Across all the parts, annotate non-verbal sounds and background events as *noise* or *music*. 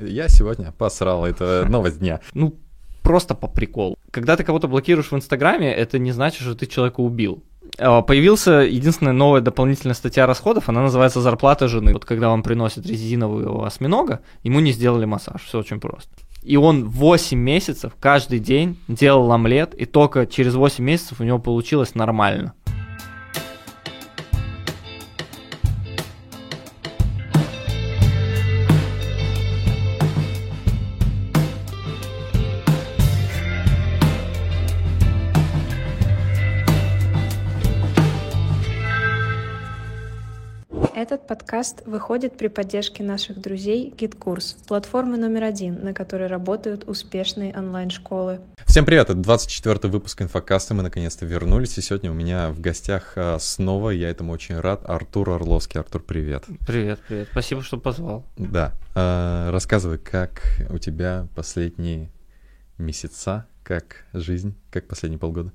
Я сегодня посрал, это *laughs* новость дня. Ну, просто по приколу. Когда ты кого-то блокируешь в Инстаграме, это не значит, что ты человека убил. А, Появился единственная новая дополнительная статья расходов, она называется «Зарплата жены». Вот когда вам приносят резинового осьминога, ему не сделали массаж, все очень просто. И он 8 месяцев каждый день делал омлет, и только через 8 месяцев у него получилось нормально. Подкаст выходит при поддержке наших друзей GitKurs, платформы номер один, на которой работают успешные онлайн-школы. Всем привет, это 24 выпуск инфокаста, мы наконец-то вернулись, и сегодня у меня в гостях а, снова, я этому очень рад, Артур Орловский. Артур, привет. Привет, привет. Спасибо, что позвал. Да, а, рассказывай, как у тебя последние месяца, как жизнь, как последние полгода?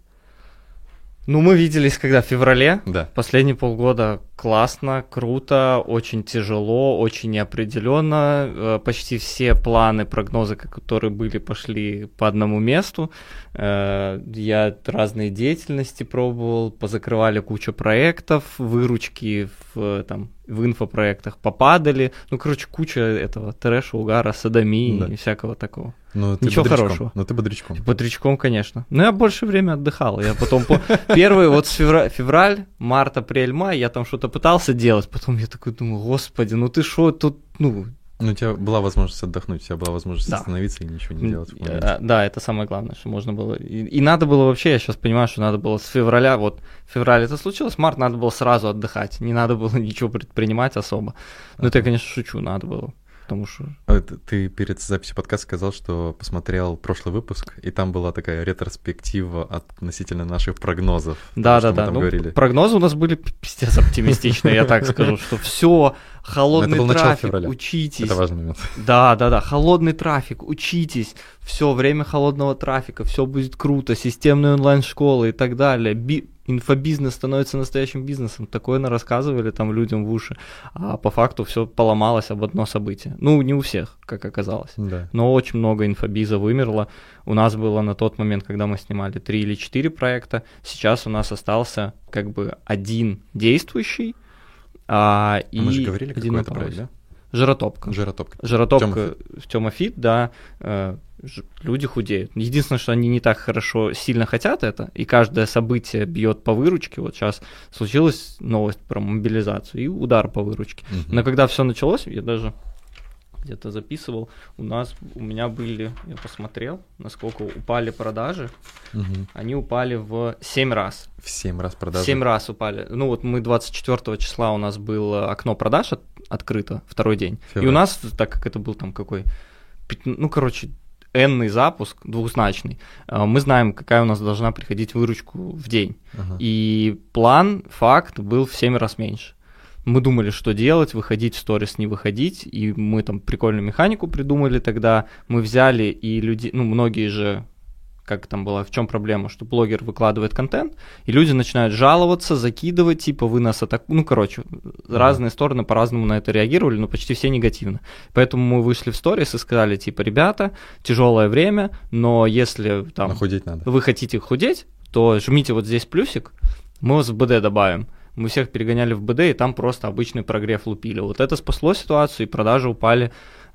Ну, мы виделись когда в феврале. Да. Последние полгода классно, круто, очень тяжело, очень неопределенно. Э, Почти все планы, прогнозы, которые были, пошли по одному месту. Э, Я разные деятельности пробовал, позакрывали кучу проектов, выручки в, там, в инфопроектах попадали. Ну, короче, куча этого трэша, угара, садомии Да. и всякого такого. Ну, ты Ничего бодрячком, хорошего. Ну, ты бодрячком. Бодрячком, конечно. Но я больше время отдыхал. Я потом по... *laughs* Первый вот с февраль, март, апрель, май, я там что-то пытался делать. Потом я такой думаю, господи, ну ты что тут, ну... Ну, у тебя была возможность отдохнуть, у тебя была возможность Да. остановиться и ничего не делать. э. Да, это самое главное, что можно было. И, и надо было вообще, я сейчас понимаю, что надо было с февраля, вот февраль это случилось, март надо было сразу отдыхать. Не надо было *laughs* ничего предпринимать особо. Ну, это я, конечно, шучу, надо было. Потому что А Ты перед записью подкаста сказал, что посмотрел прошлый выпуск, и там была такая ретроспектива относительно наших прогнозов. Да, что да, мы да. там Ну, говорили. прогнозы у нас были пи- пиздец оптимистичные, я так скажу, что все, холодный трафик, учитесь. Это важный момент. Да, да, да, холодный трафик, учитесь, все, время холодного трафика, все будет круто, системные онлайн-школы и так далее. Би- инфобизнес становится настоящим бизнесом. Такое на рассказывали там людям в уши. А по факту все поломалось об одно событие. Ну, не у всех, как оказалось. Да. Но очень много инфобиза вымерло. У нас было на тот момент, когда мы снимали три или четыре проекта. Сейчас у нас остался как бы один действующий, а, и А мы же говорили, один какой это проект, да? Жиротопка. Жиротопка. Жиротопка в Тёмафит, да, э, люди худеют. Единственное, что они не так хорошо, сильно хотят это, и каждое событие бьет по выручке. Вот сейчас случилась новость про мобилизацию и удар по выручке. Мгм. Но когда все началось, я даже где-то записывал, у нас, у меня были, я посмотрел, насколько упали продажи, Мгм. они упали в 7 раз. В 7 раз продажи. 7 раз упали. Ну вот мы 24 числа у нас было окно продаж от- открыто, второй день. И Февраль. у нас, так как это был там какой, ну короче, энный запуск, двухзначный, э, мы знаем, какая у нас должна приходить выручку в день. Ага. И план, факт был в 7 раз меньше. Мы думали, что делать, выходить в сторис, не выходить, и мы там прикольную механику придумали тогда. Мы взяли и люди, ну, многие же, как там было, в чем проблема, что блогер выкладывает контент, и люди начинают жаловаться, закидывать, типа, вы нас атакуете. Ну, короче, разные стороны по-разному на это реагировали, но почти все негативно. Поэтому мы вышли в сторис и сказали, типа, ребята, тяжелое время, но если там Но худеть надо. вы хотите худеть, то жмите вот здесь плюсик, мы вас в БД добавим. Мы всех перегоняли в БД, и там просто обычный прогрев лупили. Вот это спасло ситуацию, и продажи упали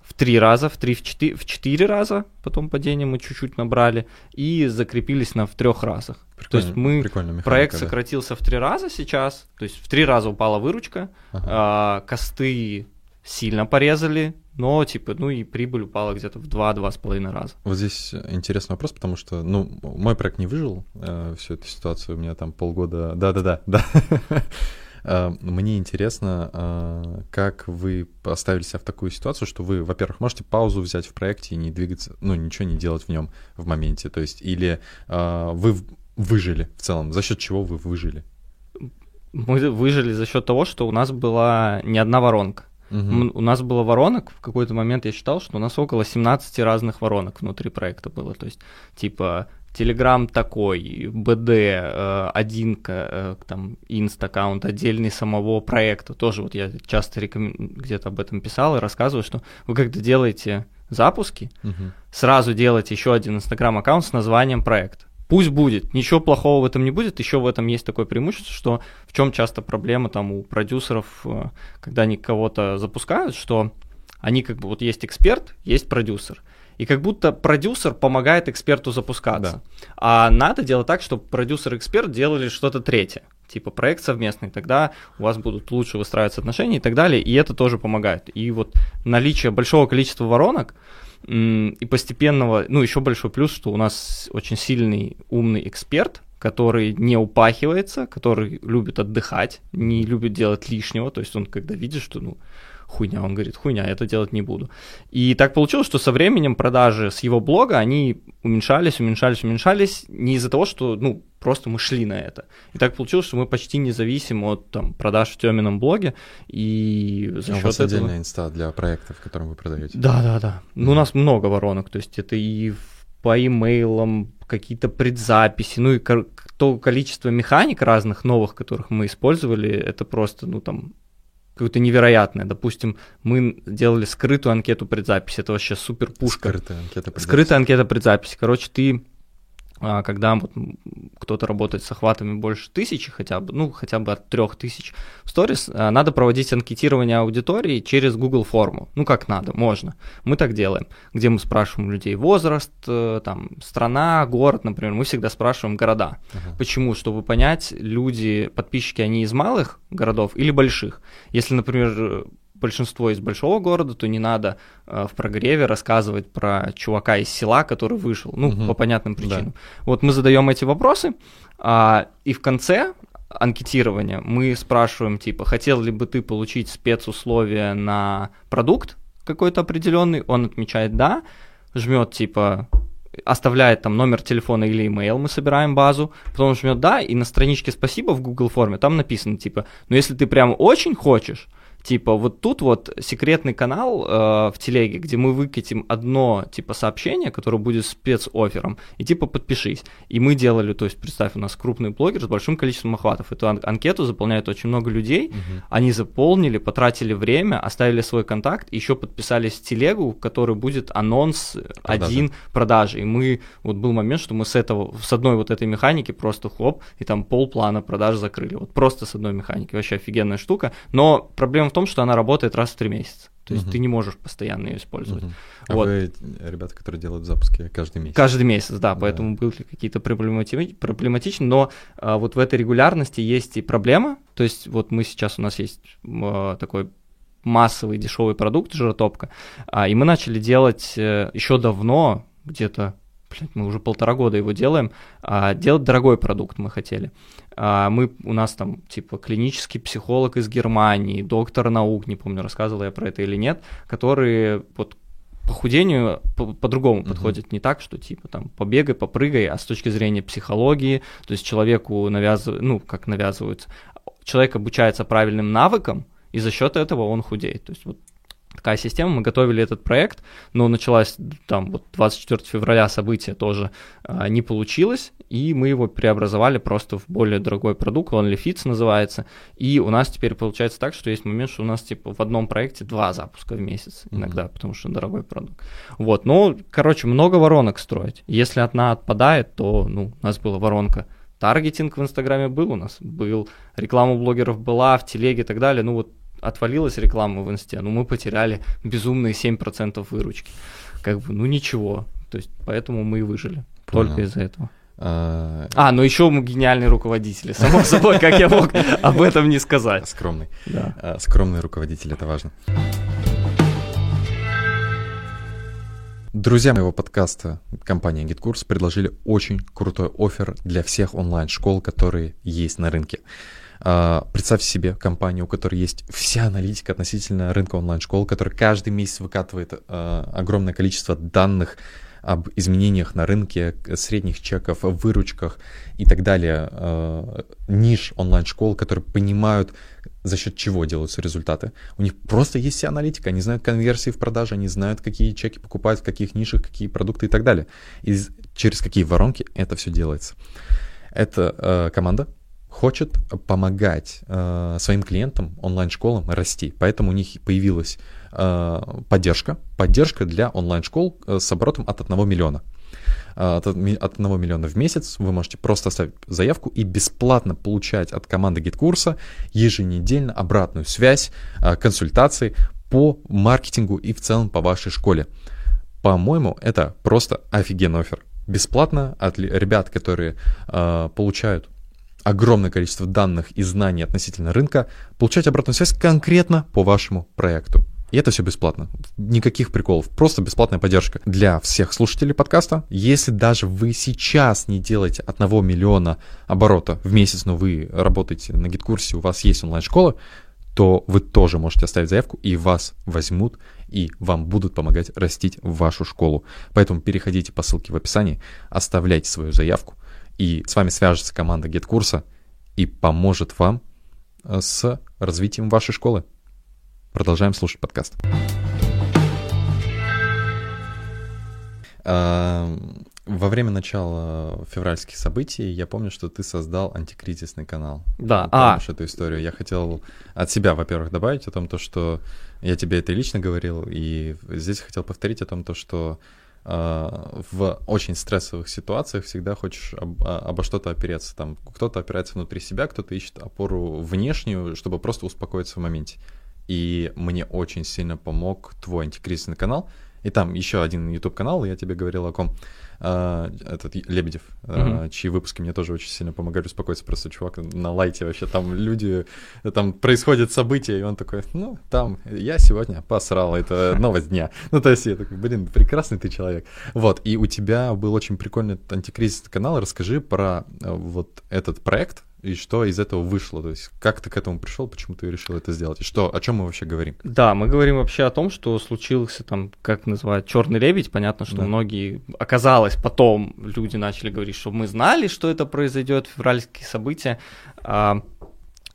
в три раза, в три, в четыре, в четыре раза, потом падение мы чуть-чуть набрали, и закрепились на в трех разах. То есть Прикольно- мы, механика, проект да. сократился в три раза сейчас, то есть в три раза упала выручка, Ага. а, косты сильно порезали, но типа, ну и прибыль упала где-то в два-два с половиной раза. Вот здесь интересный вопрос, потому что, ну, мой проект не выжил э, всю эту ситуацию, у меня там полгода... Да-да-да, да. Э, *laughs* Мне интересно, э, как вы поставили себя в такую ситуацию, что вы, во-первых, можете паузу взять в проекте и не двигаться, ну, ничего не делать в нем в моменте, то есть, или э, вы выжили в целом, за счет чего вы выжили? Мы выжили за счет того, что у нас была не одна воронка. М, У нас было воронок, в какой-то момент я считал, что у нас около 17 разных воронок внутри проекта было. То есть, типа, Телеграм такой, БД, э, один э, там инст-аккаунт отдельный самого проекта. Тоже вот я часто рекомен- где-то об этом писал и рассказываю, что вы когда делаете запуски, Мгм. сразу делать еще один Инстаграм-аккаунт с названием проекта. Пусть будет, ничего плохого в этом не будет, еще в этом есть такое преимущество, что в чем часто проблема там у продюсеров, э, когда они кого-то запускают, что они как бы, вот есть эксперт, есть продюсер, и как будто продюсер помогает эксперту запускаться. А надо делать так, чтобы продюсер и эксперт делали что-то третье, типа проект совместный, тогда у вас будут лучше выстраиваться отношения и так далее, и это тоже помогает. И вот наличие большого количества воронок, и постепенного, ну, еще большой плюс, что у нас очень сильный, умный эксперт, который не упахивается, который любит отдыхать, не любит делать лишнего, то есть он когда видит, что, ну, хуйня, он говорит, хуйня, я это делать не буду. И так получилось, что со временем продажи с его блога, они уменьшались, уменьшались, уменьшались, не из-за того, что, ну, просто мы шли на это. И так получилось, что мы почти не зависим от там, продаж в Тёмином блоге, и за А у счет вас этого... отдельная инста для проектов, которые вы продаете? Да, да, да. Ну, у нас много воронок, то есть это и по имейлам, какие-то предзаписи, ну и то количество механик разных новых, которых мы использовали, это просто, ну там, какое-то невероятное. Допустим, мы делали скрытую анкету предзаписи, это вообще супер пушка. Скрытая анкета. Скрытая анкета предзаписи. Короче, ты, когда вот кто-то работает с охватами больше тысячи хотя бы, ну, хотя бы от трех тысяч в сторис, а, надо проводить анкетирование аудитории через Google форму. Ну, как надо, можно. Мы так делаем, где мы спрашиваем людей возраст, э, там, страна, город, например. Мы всегда спрашиваем города. Ага. Почему? Чтобы понять, люди, подписчики, они из малых городов или больших. Если, например, э, большинство из большого города, то не надо э, в прогреве рассказывать про чувака из села, который вышел, ну, Мгм. по понятным причинам. Вот мы задаем эти вопросы, а, и в конце анкетирования мы спрашиваем, типа, хотел ли бы ты получить спецусловия на продукт какой-то определенный, он отмечает «да», жмет, типа, оставляет там номер телефона или имейл, мы собираем базу, потом жмет «да», и на страничке «спасибо» в Google форме там написано, типа, ну если ты прям очень хочешь, типа вот тут вот секретный канал э, в телеге, где мы выкатим одно типа сообщение, которое будет спецоффером, и типа подпишись. И мы делали, то есть представь, у нас крупный блогер с большим количеством охватов. Эту ан- анкету заполняет очень много людей, Мгм. они заполнили, потратили время, оставили свой контакт, еще подписались в телегу, в которой будет анонс Продажи. один продажи. И мы, вот был момент, что мы с этого, с одной вот этой механики просто хоп, и там полплана продаж закрыли. Вот просто с одной механики. Вообще офигенная штука. Но проблема в том, что она работает раз в три месяца. То есть Мгм. ты не можешь постоянно ее использовать. Мгм. А Вот. вы э, ребята, которые делают запуски каждый месяц? Каждый месяц, да, Да. поэтому были какие-то проблемати- проблематичны, но а, вот в этой регулярности есть и проблема, то есть вот мы сейчас, у нас есть а, такой массовый дешевый продукт, жиротопка, а, и мы начали делать еще давно, где-то, блядь, мы уже полтора года его делаем, а, делать дорогой продукт мы хотели. А, Мы, у нас там, типа, клинический психолог из Германии, доктор наук, не помню, рассказывал я про это или нет, которые вот похудению по- по-другому Мгм. подходит не так, что типа там побегай, попрыгай, а с точки зрения психологии, то есть человеку навязывают, ну, как навязываются, человек обучается правильным навыкам, и за счет этого он худеет. То есть вот такая система, мы готовили этот проект, но началась там вот 24 февраля событие тоже а, не получилось, и мы его преобразовали просто в более дорогой продукт, OnlyFits называется, и у нас теперь получается так, что есть момент, что у нас типа в одном проекте два запуска в месяц иногда, потому что дорогой продукт. Вот, ну, короче, много воронок строить. Если одна отпадает, то, ну, у нас была воронка Таргетинг в Инстаграме был у нас, был, реклама блогеров была, в телеге и так далее, ну вот отвалилась реклама в Инсте, ну мы потеряли безумные 7% выручки. Как бы, ну ничего, то есть поэтому мы и выжили, только Понял. из-за этого. А, А, ну еще мы гениальные руководители, само *laughs* собой, как я мог об этом не сказать. Скромный. Да. А, Скромный руководитель, это важно. Друзья моего подкаста, компания GitKurs, предложили очень крутой офер для всех онлайн-школ, которые есть на рынке. А, Представьте себе компанию, у которой есть вся аналитика относительно рынка онлайн-школ, которая каждый месяц выкатывает а, огромное количество данных об изменениях на рынке, средних чеков, выручках и так далее, э, ниш онлайн-школ, которые понимают, за счет чего делаются результаты. У них просто есть вся аналитика, они знают конверсии в продаже, они знают, какие чеки покупают, в каких нишах, какие продукты и так далее. И через какие воронки это все делается. Это э, команда хочет помогать э, своим клиентам, онлайн-школам расти. Поэтому у них появилась э, поддержка, поддержка для онлайн-школ э, с оборотом от 1 миллиона. Э, от, от 1 миллиона в месяц вы можете просто оставить заявку и бесплатно получать от команды GetCourse еженедельно обратную связь, э, консультации по маркетингу и в целом по вашей школе. По-моему, это просто офигенный офер. Бесплатно от ребят, которые э, получают огромное количество данных и знаний относительно рынка, получать обратную связь конкретно по вашему проекту. И это все бесплатно. Никаких приколов. Просто бесплатная поддержка для всех слушателей подкаста. Если даже вы сейчас не делаете одного миллиона оборота в месяц, но вы работаете на гид-курсе, у вас есть онлайн-школа, то вы тоже можете оставить заявку, и вас возьмут, и вам будут помогать растить вашу школу. Поэтому переходите по ссылке в описании, оставляйте свою заявку, и с вами свяжется команда GetKурса и поможет вам э, с развитием вашей школы. Продолжаем слушать подкаст. Во время начала февральских событий я помню, что ты создал антикризисный канал. Да, ты а. эту историю. Я хотел от себя, во-первых, добавить о том, то, что я тебе это лично говорил, и здесь хотел повторить о том, то, что в очень стрессовых ситуациях всегда хочешь об, а, обо что-то опереться. Там кто-то опирается внутри себя, кто-то ищет опору внешнюю, чтобы просто успокоиться в моменте. И мне очень сильно помог твой антикризисный канал. И там еще один YouTube канал, я тебе говорил о ком. Uh, этот Лебедев, uh-huh. чьи выпуски мне тоже очень сильно помогали успокоиться. Просто чувак на лайте вообще, там люди, там происходят события, и он такой, ну, там, я сегодня посрал, это *laughs* новость дня. Ну, то есть я такой, блин, прекрасный ты человек. Вот, и у тебя был очень прикольный антикризисный канал. Расскажи про э, вот этот проект, и что из этого вышло? То есть как ты к этому пришел, почему ты решил это сделать? И что, о чем мы вообще говорим? Да, мы говорим вообще о том, что случился там, как называют, черный лебедь. Понятно, что да. многие оказалось потом люди начали говорить, что мы знали, что это произойдет, февральские события. А,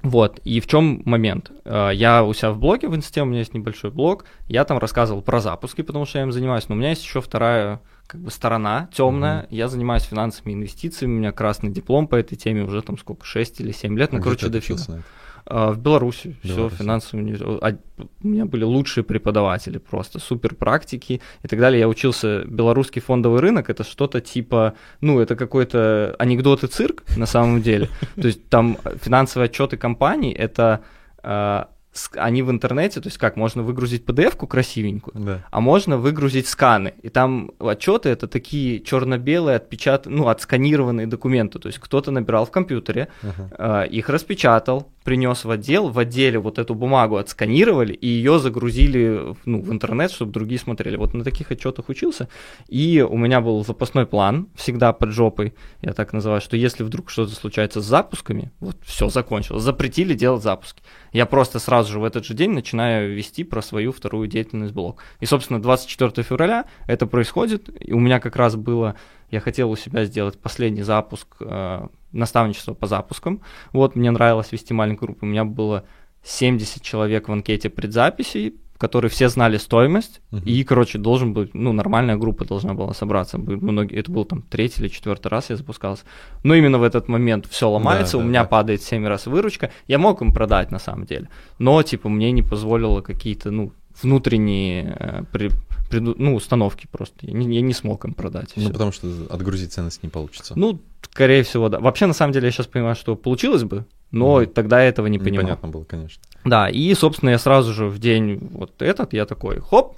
вот, и в чем момент? А, я у себя в блоге в инсте, у меня есть небольшой блог, я там рассказывал про запуски, потому что я им занимаюсь, но у меня есть еще вторая как бы сторона темная. Mm-hmm. Я занимаюсь финансами и инвестициями. У меня красный диплом по этой теме уже там сколько, 6 или 7 лет. Ну, а короче, дофига. А, в Беларуси, все финансовые. А, у меня были лучшие преподаватели, просто супер практики и так далее. Я учился белорусский фондовый рынок, это что-то типа, ну, это какой-то анекдот и цирк на самом деле. *laughs* То есть там финансовые отчеты компаний, это а, они в интернете, то есть как, можно выгрузить PDF-ку красивенькую, да. а можно выгрузить сканы. И там отчеты это такие черно-белые, отпечат... ну, отсканированные документы. То есть кто-то набирал в компьютере, uh-huh. э, их распечатал, принес в отдел, в отделе вот эту бумагу отсканировали и ее загрузили ну, в интернет, чтобы другие смотрели. Вот на таких отчетах учился. И у меня был запасной план всегда под жопой, я так называю, что если вдруг что-то случается с запусками, вот все закончилось, запретили делать запуски. Я просто сразу же в этот же день начинаю вести про свою вторую деятельность блог. И, собственно, 24 февраля это происходит. И у меня как раз было, я хотел у себя сделать последний запуск э, наставничество по запускам. Вот, мне нравилось вести маленькую группу. У меня было 70 человек в анкете предзаписи, которые все знали стоимость, uh-huh. и, короче, должен быть, ну, нормальная группа должна была собраться. Многие, это был там третий или четвертый раз я запускался. Но именно в этот момент все ломается, да, у да, меня да. падает 7 раз выручка. Я мог им продать на самом деле, но, типа, мне не позволило какие-то, ну, внутренние э, при, при, ну, установки просто. Я не, я не смог им продать. Ну, потому что отгрузить ценность не получится. Ну, скорее всего, да. Вообще, на самом деле, я сейчас понимаю, что получилось бы, но mm. тогда я этого не понимал. Непонятно было, конечно. Да, и, собственно, я сразу же в день вот этот, я такой, хоп,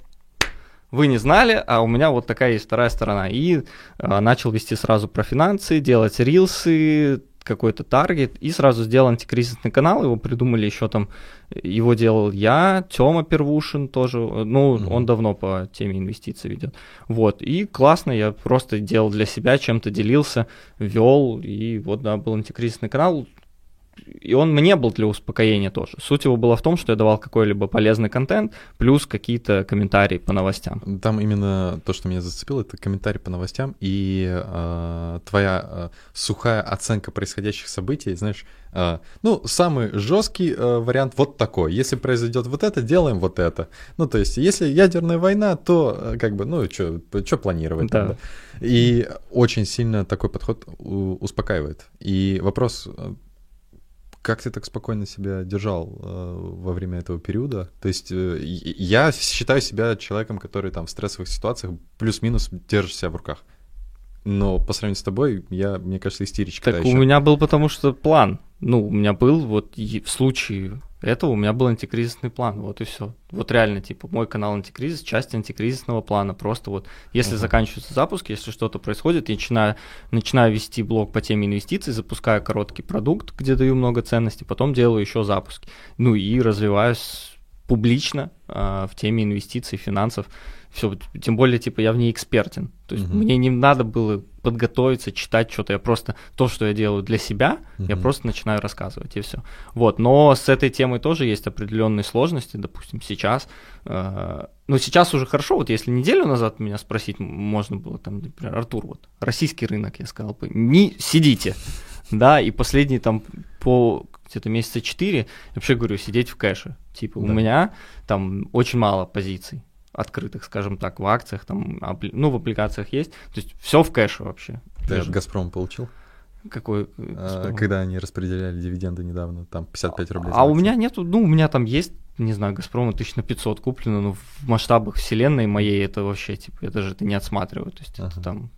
вы не знали, а у меня вот такая есть вторая сторона. И э, начал вести сразу про финансы, делать рилсы, какой-то таргет, и сразу сделал антикризисный канал, его придумали еще там, его делал я, Тёма Первушин тоже, ну, mm-hmm. он давно по теме инвестиций ведет. Вот, и классно, я просто делал для себя, чем-то делился, вел, и вот, да, был антикризисный канал, и он мне был для успокоения тоже. Суть его была в том, что я давал какой-либо полезный контент, плюс какие-то комментарии по новостям. Там именно то, что меня зацепило, это комментарий по новостям и э, твоя э, сухая оценка происходящих событий, знаешь, э, ну, самый жесткий э, вариант вот такой. Если произойдет вот это, делаем вот это. Ну, то есть, если ядерная война, то э, как бы, ну, что планировать? Да. Тогда? И очень сильно такой подход успокаивает. И вопрос как ты так спокойно себя держал э, во время этого периода? То есть э, я считаю себя человеком, который там в стрессовых ситуациях плюс-минус держит себя в руках. Но по сравнению с тобой, я, мне кажется, истеричка. Так у еще. меня был потому что план. Ну, у меня был вот в случае этого у меня был антикризисный план, вот и все. Вот реально, типа, мой канал антикризис, часть антикризисного плана. Просто вот, если uh-huh. заканчивается запуск, если что-то происходит, я начинаю, начинаю вести блог по теме инвестиций, запускаю короткий продукт, где даю много ценностей, потом делаю еще запуски. Ну и развиваюсь публично э, в теме инвестиций, финансов все, тем более, типа, я в ней экспертен. То есть угу. мне не надо было подготовиться, читать что-то. Я просто то, что я делаю для себя, угу. я просто начинаю рассказывать, и все. Вот, но с этой темой тоже есть определенные сложности, допустим, сейчас. Э, ну, сейчас уже хорошо, вот если неделю назад меня спросить, можно было там, например, Артур, вот, российский рынок, я сказал бы, не сидите, да, и последние там по где-то месяца четыре, я вообще говорю, сидеть в кэше. Типа, да. у меня там очень мало позиций открытых, скажем так, в акциях, там, ну, в облигациях есть. То есть все в кэше вообще. Ты же Газпром получил? Какой? А, когда они распределяли дивиденды недавно, там 55 рублей. А у меня нету, ну, у меня там есть, не знаю, Газпрома тысяч на 500 куплено, но в масштабах вселенной моей это вообще, типа, я даже это не отсматриваю. То есть ага. это там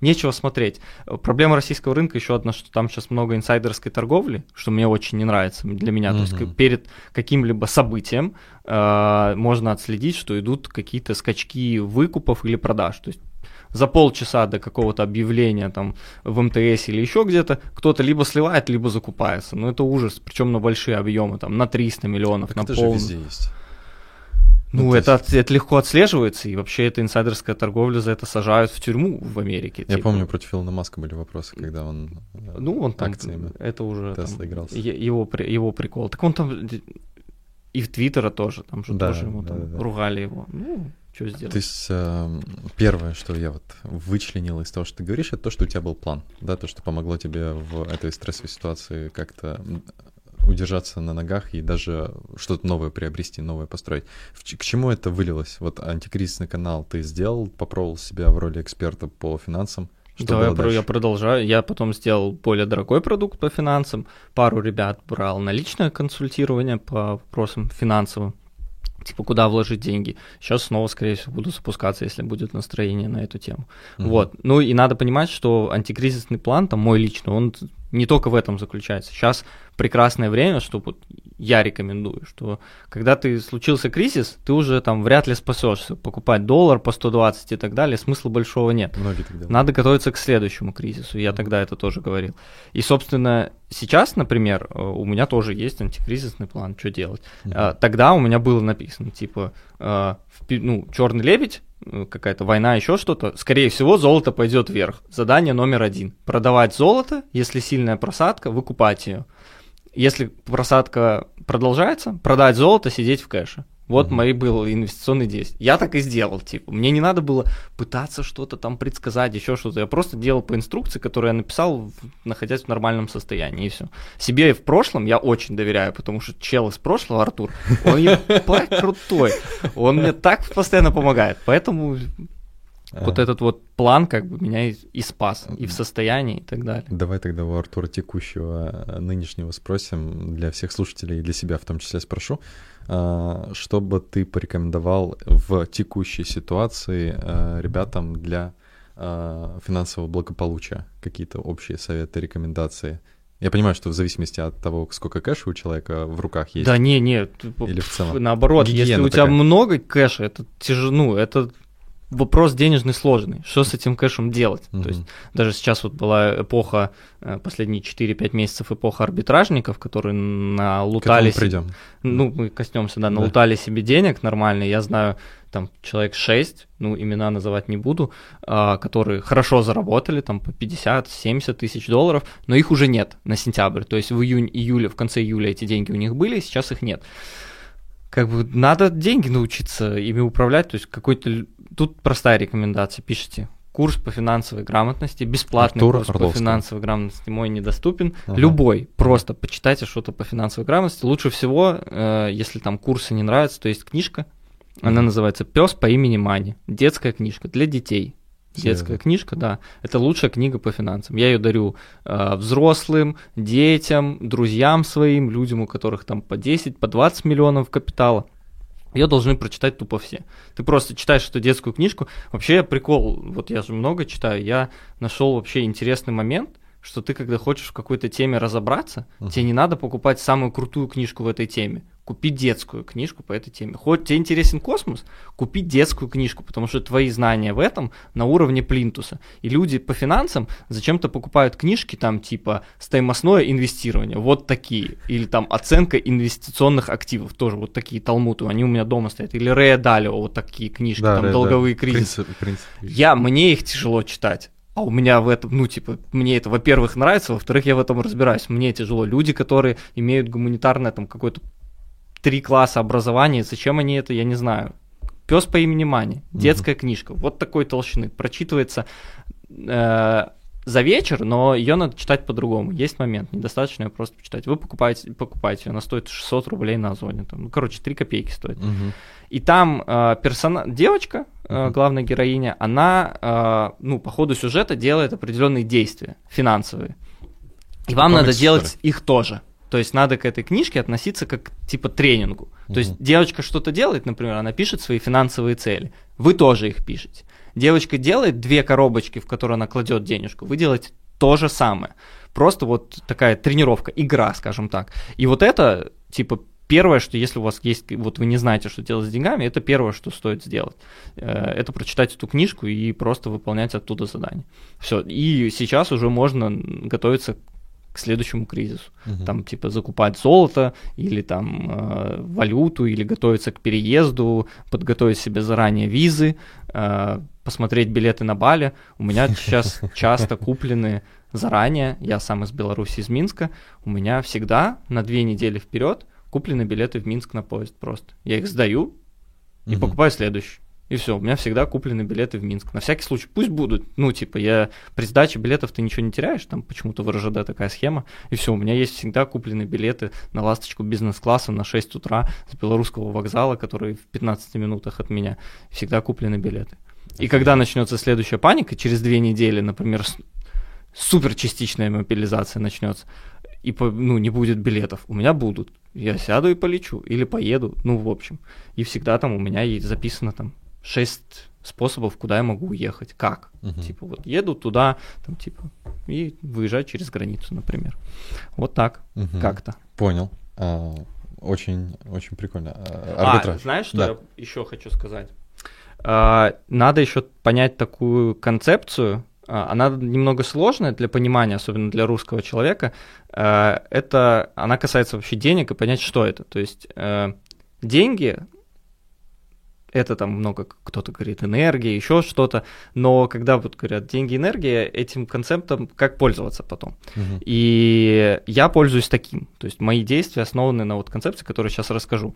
нечего смотреть. Проблема российского рынка еще одна, что там сейчас много инсайдерской торговли, что мне очень не нравится для меня. Mm-hmm. То есть перед каким-либо событием э, можно отследить, что идут какие-то скачки выкупов или продаж. То есть за полчаса до какого-то объявления там в МТС или еще где-то кто-то либо сливает, либо закупается. Ну это ужас, причем на большие объемы, там на 300 миллионов, так на это пол. Же везде есть. Ну, ну это, есть... это легко отслеживается, и вообще эта инсайдерская торговля за это сажают в тюрьму в Америке. Я типа. помню, против Илона Маска были вопросы, когда он э, Ну, он там, акциями это уже там, игрался. Его, его прикол. Так он там и в Твиттера тоже, там же да, тоже ему да, там да. ругали его. Ну, что сделать? То есть э, первое, что я вот вычленил из того, что ты говоришь, это то, что у тебя был план, да, то, что помогло тебе в этой стрессовой ситуации как-то удержаться на ногах и даже что-то новое приобрести, новое построить. к чему это вылилось? Вот антикризисный канал ты сделал, попробовал себя в роли эксперта по финансам. Что да, я, я продолжаю. Я потом сделал более дорогой продукт по финансам. Пару ребят брал на личное консультирование по вопросам финансовым типа, куда вложить деньги. Сейчас снова, скорее всего, буду запускаться, если будет настроение на эту тему. Mm-hmm. Вот. Ну и надо понимать, что антикризисный план, там мой личный, он не только в этом заключается. Сейчас прекрасное время, что вот я рекомендую, что когда ты случился кризис, ты уже там вряд ли спасешься. Покупать доллар по 120 и так далее, смысла большого нет. Надо готовиться к следующему кризису. Я тогда это тоже говорил. И, собственно, сейчас, например, э, у меня тоже есть антикризисный план, что делать. Mm-hmm. Тогда у меня было написано, типа, э, ну, черный лебедь, э, какая-то война, еще что-то, скорее всего, золото пойдет вверх. Задание номер один. Продавать золото, если сильная просадка, выкупать ее если просадка продолжается, продать золото, сидеть в кэше. Вот mm-hmm. мои был инвестиционный действия. Я так и сделал, типа. Мне не надо было пытаться что-то там предсказать, еще что-то. Я просто делал по инструкции, которую я написал, находясь в нормальном состоянии, и все. Себе в прошлом я очень доверяю, потому что чел из прошлого, Артур, он крутой. Он мне так постоянно помогает. Поэтому вот этот вот план как бы меня и, и спас, и в состоянии, и так далее. Давай тогда у Артура текущего э, нынешнего спросим, для всех слушателей и для себя в том числе спрошу, э, что бы ты порекомендовал в текущей ситуации э, ребятам для финансового благополучия? Какие-то общие советы, рекомендации? Я понимаю, что в зависимости от того, сколько кэша у человека в руках есть. Да не, не, или в целом. Наоборот, Гигиена если у тебя такая. много кэша, это тяжело, ну, это вопрос денежный сложный. Что с этим кэшем делать? Mm-hmm. То есть даже сейчас вот была эпоха, э, последние 4-5 месяцев эпоха арбитражников, которые налутали... К придем. Ну, мы коснемся, да, налутали да. себе денег нормально. Я знаю там человек 6, ну, имена называть не буду, а, которые хорошо заработали, там, по 50-70 тысяч долларов, но их уже нет на сентябрь. То есть в июнь-июле, в конце июля эти деньги у них были, сейчас их нет как бы надо деньги научиться ими управлять, то есть какой-то тут простая рекомендация, пишите курс по финансовой грамотности, бесплатный Артур курс Орловский. по финансовой грамотности мой недоступен. Ага. Любой, просто почитайте что-то по финансовой грамотности. Лучше всего, э, если там курсы не нравятся, то есть книжка, она называется «Пес по имени Мани», детская книжка для детей. Детская книжка, да. Это лучшая книга по финансам. Я ее дарю э, взрослым, детям, друзьям своим, людям, у которых там по 10, по 20 миллионов капитала. Ее должны прочитать тупо все. Ты просто читаешь эту детскую книжку. Вообще прикол, вот я же много читаю, я нашел вообще интересный момент – что ты, когда хочешь в какой-то теме разобраться, uh-huh. тебе не надо покупать самую крутую книжку в этой теме. Купи детскую книжку по этой теме. Хоть тебе интересен космос, купи детскую книжку, потому что твои знания в этом на уровне плинтуса. И люди по финансам зачем-то покупают книжки там типа стоимостное инвестирование, вот такие. Или там оценка инвестиционных активов, тоже вот такие талмуты, они у меня дома стоят. Или Рея Далио, вот такие книжки, да, там Рэя, долговые да. кризисы. Принцип, принцип. Я, мне их тяжело читать. А у меня в этом, ну, типа, мне это, во-первых, нравится, во-вторых, я в этом разбираюсь. Мне тяжело. Люди, которые имеют гуманитарное, там, какое-то три класса образования, зачем они это, я не знаю. Пес по имени Мани, детская угу. книжка, вот такой толщины, прочитывается э, за вечер, но ее надо читать по-другому. Есть момент, недостаточно ее просто почитать. Вы покупаете, покупаете, она стоит 600 рублей на Озоне, там, ну, короче, 3 копейки стоит. Угу. И там э, персона... девочка, э, главная героиня, она, э, ну, по ходу сюжета делает определенные действия финансовые. И вам надо делать их тоже. То есть надо к этой книжке относиться как типа тренингу. То угу. есть девочка что-то делает, например, она пишет свои финансовые цели. Вы тоже их пишете. Девочка делает две коробочки, в которые она кладет денежку, вы делаете то же самое. Просто вот такая тренировка, игра, скажем так. И вот это, типа, первое, что если у вас есть, вот вы не знаете, что делать с деньгами, это первое, что стоит сделать. Э, это прочитать эту книжку и просто выполнять оттуда задание. Все. И сейчас уже можно готовиться к следующему кризису. Угу. Там типа закупать золото или там э, валюту или готовиться к переезду, подготовить себе заранее визы, э, посмотреть билеты на Бали. У меня *laughs* сейчас часто куплены заранее. Я сам из Беларуси, из Минска. У меня всегда на две недели вперед куплены билеты в Минск на поезд просто. Я их сдаю и угу. покупаю следующий. И все, у меня всегда куплены билеты в Минск. На всякий случай, пусть будут. Ну, типа, я при сдаче билетов ты ничего не теряешь, там почему-то в РЖД такая схема. И все, у меня есть всегда куплены билеты на ласточку бизнес-класса на 6 утра с белорусского вокзала, который в 15 минутах от меня. Всегда куплены билеты. И когда начнется следующая паника, через две недели, например, супер частичная мобилизация начнется, и ну, не будет билетов, у меня будут. Я сяду и полечу, или поеду, ну, в общем. И всегда там у меня есть записано там шесть способов, куда я могу уехать, как. Угу. Типа вот еду туда, там типа, и выезжать через границу, например. Вот так, угу. как-то. Понял. А, очень, очень прикольно. А, арбитраж. А, знаешь, что да. я еще хочу сказать? А, надо еще понять такую концепцию, а, она немного сложная для понимания, особенно для русского человека. А, это, она касается вообще денег и понять, что это. То есть э, деньги это там много, кто-то говорит, энергия, еще что-то, но когда вот говорят деньги, энергия, этим концептом как пользоваться потом. Угу. И я пользуюсь таким, то есть мои действия основаны на вот концепции, которую сейчас расскажу.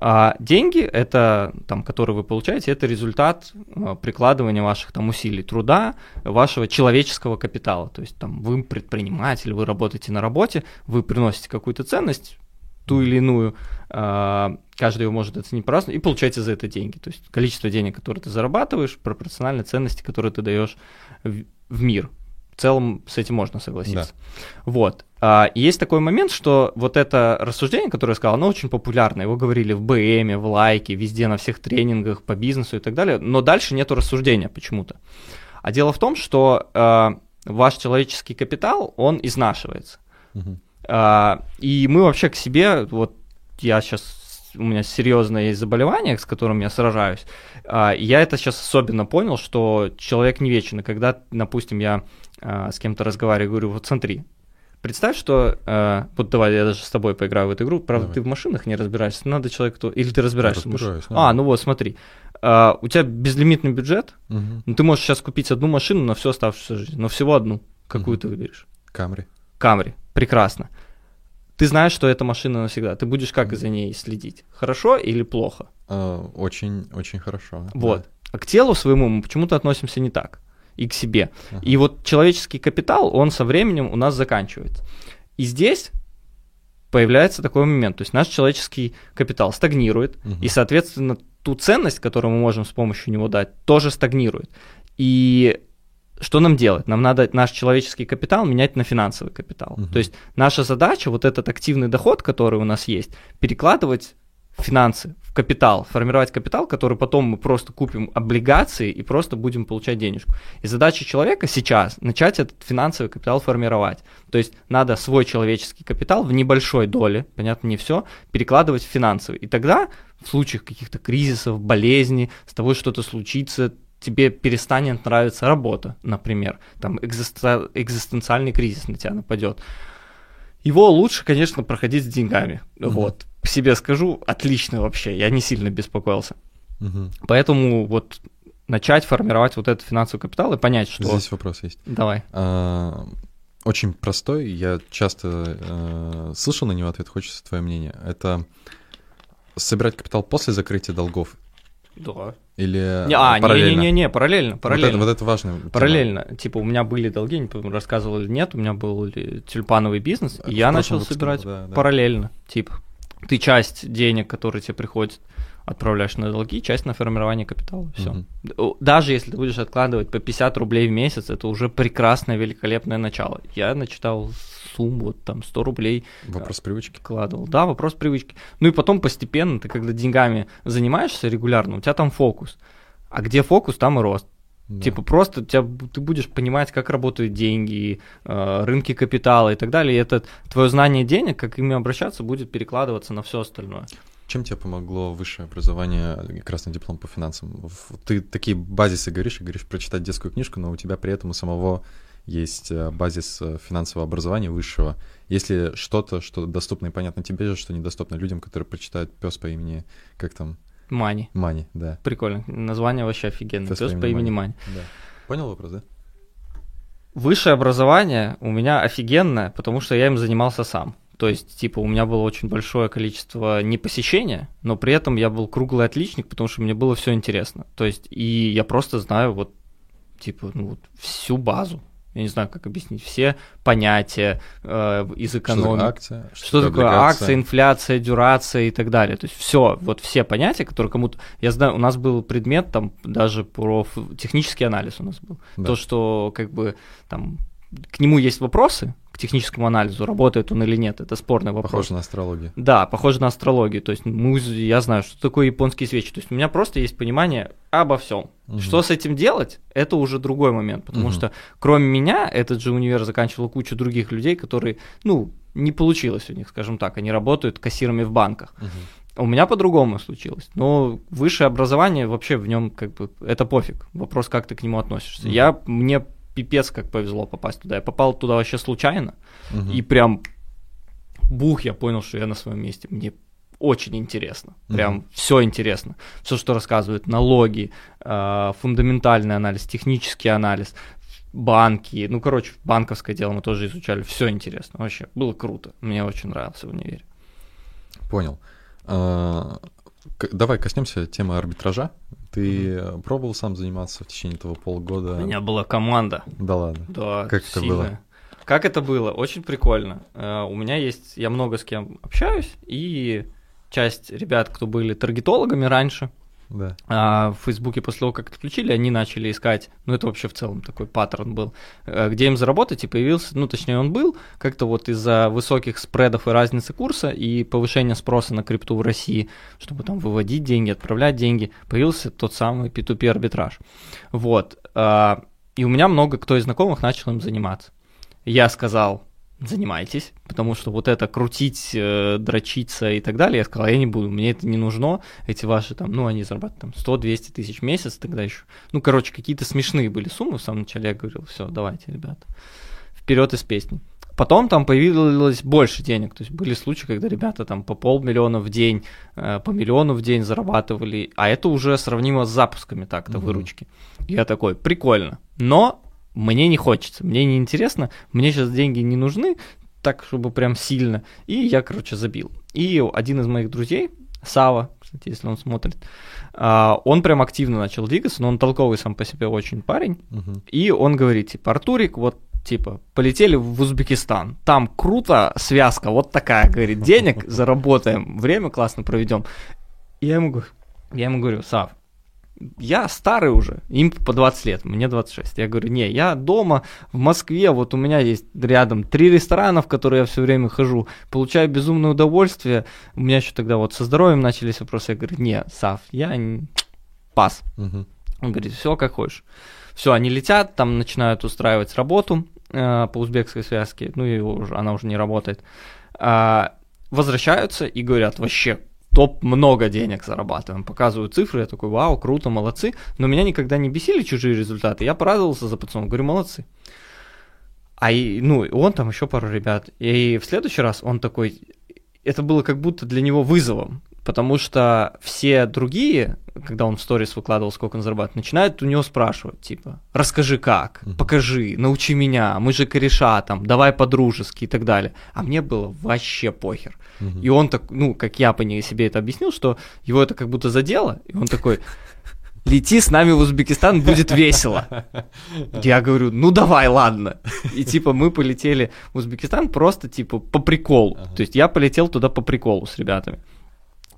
А деньги, это там, которые вы получаете, это результат а, прикладывания ваших там усилий, труда, вашего человеческого капитала, то есть там вы предприниматель, вы работаете на работе, вы приносите какую-то ценность, ту или иную, каждый его может оценить по-разному, и получаете за это деньги. То есть количество денег, которые ты зарабатываешь, пропорционально ценности, которые ты даешь в, в мир. В целом с этим можно согласиться. Да. Вот. А, есть такой момент, что вот это рассуждение, которое я сказал, оно очень популярно. Его говорили в БМ, в лайке, везде, на всех тренингах по бизнесу и так далее. Но дальше нету рассуждения почему-то. А дело в том, что э, ваш человеческий капитал, он изнашивается. Угу. А, и мы вообще к себе, вот я сейчас у меня серьезное есть заболевание, с которым я сражаюсь. А, я это сейчас особенно понял, что человек не вечен. И когда, допустим, я а, с кем-то разговариваю, говорю, вот смотри, представь, что а, вот давай я даже с тобой поиграю в эту игру. Правда, давай. ты в машинах не разбираешься, надо человеку, или ты разбираешься в машинах. А, ну вот, смотри. У тебя безлимитный бюджет, угу. ну, ты можешь сейчас купить одну машину на всю оставшуюся жизнь, но всего одну. Какую угу. ты выберешь? Камри. Камри. Прекрасно. Ты знаешь, что эта машина навсегда. Ты будешь как за ней следить? Хорошо или плохо? Uh, очень, очень хорошо. Вот. Да. А к телу своему мы почему-то относимся не так. И к себе. Uh-huh. И вот человеческий капитал, он со временем у нас заканчивается. И здесь появляется такой момент. То есть наш человеческий капитал стагнирует, uh-huh. и, соответственно, ту ценность, которую мы можем с помощью него дать, тоже стагнирует. И что нам делать? Нам надо наш человеческий капитал менять на финансовый капитал. Мгм. То есть наша задача, вот этот активный доход, который у нас есть, перекладывать в финансы, в капитал, формировать капитал, который потом мы просто купим облигации и просто будем получать денежку. И задача человека сейчас начать этот финансовый капитал формировать. То есть надо свой человеческий капитал в небольшой доле, понятно, не все, перекладывать в финансовый. И тогда в случаях каких-то кризисов, болезней, с тобой что-то случится, тебе перестанет нравиться работа, например, там экзисте- экзистенциальный кризис на тебя нападет. Его лучше, конечно, проходить с деньгами. Мгм. Вот. Себе скажу, отлично вообще, я не сильно беспокоился. Мгм. Поэтому вот начать формировать вот этот финансовый капитал и понять, что... Здесь вопрос есть. Давай. А, Очень простой, я часто э, слышал на него ответ, хочется твое мнение. Это собирать капитал после закрытия долгов Да. Или Не, а, параллельно? не-не-не, параллельно, Вот параллельно. это, вот это важно. тема. Параллельно, типа у меня были долги, не помню, рассказывал или нет, у меня был ли тюльпановый бизнес, и я начал выпуске собирать да, да. параллельно, типа ты часть денег, которые тебе приходят, отправляешь на долги, часть на формирование капитала, все. Мгм. Даже если ты будешь откладывать по 50 рублей в месяц, это уже прекрасное, великолепное начало. Я начитал сумму, вот там 100 рублей Вопрос привычки. вкладывал. Да, вопрос привычки. Ну и потом постепенно, ты когда деньгами занимаешься регулярно, у тебя там фокус. А где фокус, там и рост. Да. Типа просто тебя, ты будешь понимать, как работают деньги, э, рынки капитала и так далее. И это твое знание денег, как ими обращаться, будет перекладываться на все остальное. Чем тебе помогло высшее образование, красный диплом по финансам? Ты такие базисы говоришь, и говоришь прочитать детскую книжку, но у тебя при этом у самого есть э, базис э, финансового образования высшего. Если что-то, что доступно и понятно тебе что недоступно людям, которые прочитают пес по имени, как там, Мани. Мани, да. Прикольно. Название вообще офигенное. Пес Пес по имени Мани. Да. Понял вопрос, да? Высшее образование у меня офигенное, потому что я им занимался сам. То есть, типа, у меня было очень большое количество не посещения, но при этом я был круглый отличник, потому что мне было все интересно. То есть, и я просто знаю вот, типа, ну вот всю базу. Я не знаю, как объяснить. Все понятия э, из Что такое экономики. акция? Что такое акция, инфляция, дюрация и так далее. То есть все, вот все понятия, которые кому-то... Я знаю, у нас был предмет там даже про технический анализ у нас был. Да. То, что как бы там к нему есть вопросы, техническому анализу, работает он или нет, это спорный вопрос. Похоже на астрологию. Да, похоже на астрологию. То есть мы, я знаю, что такое японские свечи. То есть у меня просто есть понимание обо всем. Мгм. Что с этим делать, это уже другой момент. Потому Мгм. что кроме меня, этот же универ заканчивал кучу других людей, которые, ну, не получилось у них, скажем так. Они работают кассирами в банках. Мгм. У меня по-другому случилось. Но высшее образование вообще в нем как бы это пофиг. Вопрос, как ты к нему относишься. Мгм. Я мне пипец как повезло попасть туда. Я попал туда вообще случайно. Мгм. И прям бух, я понял, что я на своем месте. Мне очень интересно. Прям Мгм. все интересно. Все, что рассказывают, налоги, э, фундаментальный анализ, технический анализ, банки. Ну, короче, банковское дело мы тоже изучали. Все интересно. Вообще, было круто. Мне очень нравился в универе. Понял. А, Давай коснемся темы арбитража. Ты э, пробовал сам заниматься в течение этого полгода? У меня была команда. Да ладно. Да, Как это сильная. было? Как это было? Очень прикольно. Э, У меня есть, я много с кем общаюсь, и часть ребят, кто были таргетологами раньше, Да. а в Фейсбуке после того, как отключили, они начали искать, ну это вообще в целом такой паттерн был, э, где им заработать, и появился, ну точнее он был, как-то вот из-за высоких спредов и разницы курса и повышения спроса на крипту в России, чтобы там выводить деньги, отправлять деньги, появился тот самый P2P арбитраж. Вот. а, И у меня много кто из знакомых начал им заниматься. Я сказал, занимайтесь, потому что вот это крутить, э, дрочиться и так далее, я сказал, я не буду, мне это не нужно, эти ваши там, ну, они зарабатывают там 100-200 тысяч в месяц тогда еще. Ну, короче, какие-то смешные были суммы в самом начале, я говорил, все, давайте, ребята, вперед из песни. Потом там появилось больше денег, то есть были случаи, когда ребята там по полмиллиона в день, э, по миллиону в день зарабатывали, а это уже сравнимо с запусками так-то Мгм. выручки. Я такой, прикольно, но мне не хочется, мне не интересно, мне сейчас деньги не нужны, так, чтобы прям сильно. И я, короче, забил. И один из моих друзей, Сава, кстати, если он смотрит, а, он прям активно начал двигаться, но он толковый сам по себе очень парень. Мгм. И он говорит, типа, Артурик, вот, типа, полетели в Узбекистан. Там круто, связка вот такая, говорит, денег заработаем, время классно проведем. И я ему говорю, я ему говорю, Сав, я старый уже, им по 20 лет, мне 26. Я говорю, не, я дома в Москве, вот у меня есть рядом три ресторана, в которые я все время хожу, получаю безумное удовольствие. У меня еще тогда вот со здоровьем начались вопросы. Я говорю, не, Сав, я не... пас. Мгм. Он говорит, все как хочешь. Все, они летят, там начинают устраивать работу э, по узбекской связке, ну и уже, она уже не работает. А, возвращаются и говорят, вообще топ много денег зарабатываем. Показывают цифры, я такой, вау, круто, молодцы. Но меня никогда не бесили чужие результаты. Я порадовался за пацанов, говорю, молодцы. А и, ну, он там еще пару ребят. И в следующий раз он такой, это было как будто для него вызовом. Потому что все другие, когда он в сторис выкладывал, сколько он зарабатывает, начинают у него спрашивать, типа, расскажи как, покажи, научи меня, мы же кореша там, давай по-дружески и так далее. А мне было вообще похер. И он так, ну, как я по ней себе это объяснил, что его это как будто задело, и он такой, лети с нами в Узбекистан, будет весело. Я говорю, ну давай, ладно. И типа мы полетели в Узбекистан просто типа по приколу. То есть я полетел туда по приколу с ребятами.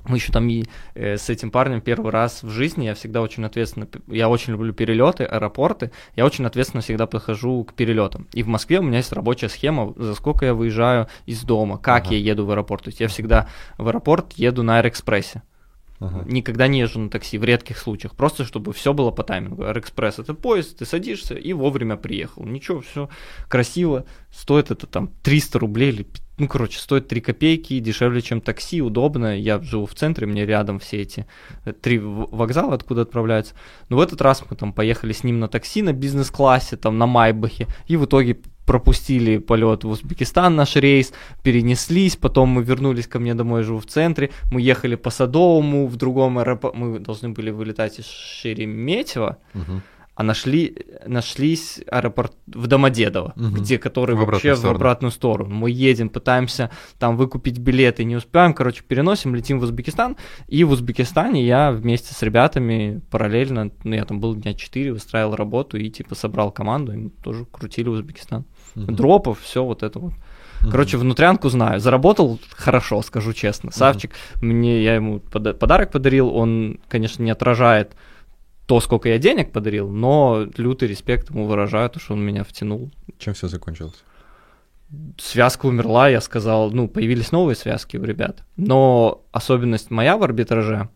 Мы еще там и э, с этим парнем первый раз в жизни, я всегда очень ответственно, я очень люблю перелеты, аэропорты, я очень ответственно всегда подхожу к перелетам. И в Москве у меня есть рабочая схема, за сколько я выезжаю из дома, как Ага. я еду в аэропорт. То есть я всегда в аэропорт еду на Аэроэкспрессе. Ага. Никогда не езжу на такси, в редких случаях. Просто чтобы все было по таймингу. Аэроэкспресс это поезд, ты садишься и вовремя приехал. Ничего, все красиво. Стоит это там 300 рублей или ну, короче, стоит 3 копейки, дешевле, чем такси, удобно. Я живу в центре, мне рядом все эти э, три вокзала, откуда отправляются. Но в этот раз мы там поехали с ним на такси на бизнес-классе, там на Майбахе, и в итоге пропустили полет в Узбекистан, наш рейс, перенеслись, потом мы вернулись ко мне домой, живу в центре, мы ехали по Садовому, в другом аэропорту, мы должны были вылетать из Шереметьево, Мгм. А нашли, нашлись аэропорт в Домодедово, Мгм. где который В обратную вообще в сторону. обратную сторону. Мы едем, пытаемся там выкупить билеты, не успеваем, короче, переносим, летим в Узбекистан, и в Узбекистане я вместе с ребятами параллельно, ну я там был дня 4, выстраивал работу и типа собрал команду, и мы тоже крутили Узбекистан. Мгм. Дропов, все вот это вот. Короче, внутрянку знаю. Заработал хорошо, скажу честно. Савчик, мне я ему пода- подарок подарил. Он, конечно, не отражает то, сколько я денег подарил, но лютый респект ему выражаю, то, что он меня втянул. Чем все закончилось? Связка умерла, я сказал, ну, появились новые связки у ребят. Но особенность моя в арбитраже,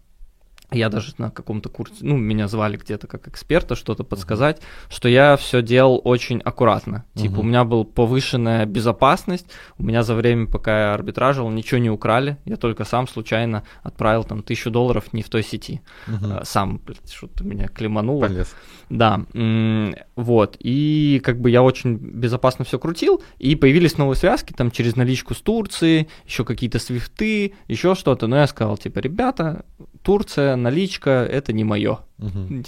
я даже на каком-то курсе, ну, меня звали где-то как эксперта что-то подсказать, что я все делал очень аккуратно. Типа, Мгм. у меня была повышенная безопасность, у меня за время, пока я арбитражил, ничего не украли, я только сам случайно отправил там тысячу долларов не в той сети. А, Сам, блядь, что-то меня клемануло. Полез. Да, вот, и как бы я очень безопасно все крутил, и появились новые связки, там, через наличку с Турции, еще какие-то свифты, еще что-то, но я сказал, типа, ребята, Турция, наличка, это не мое. Мгм.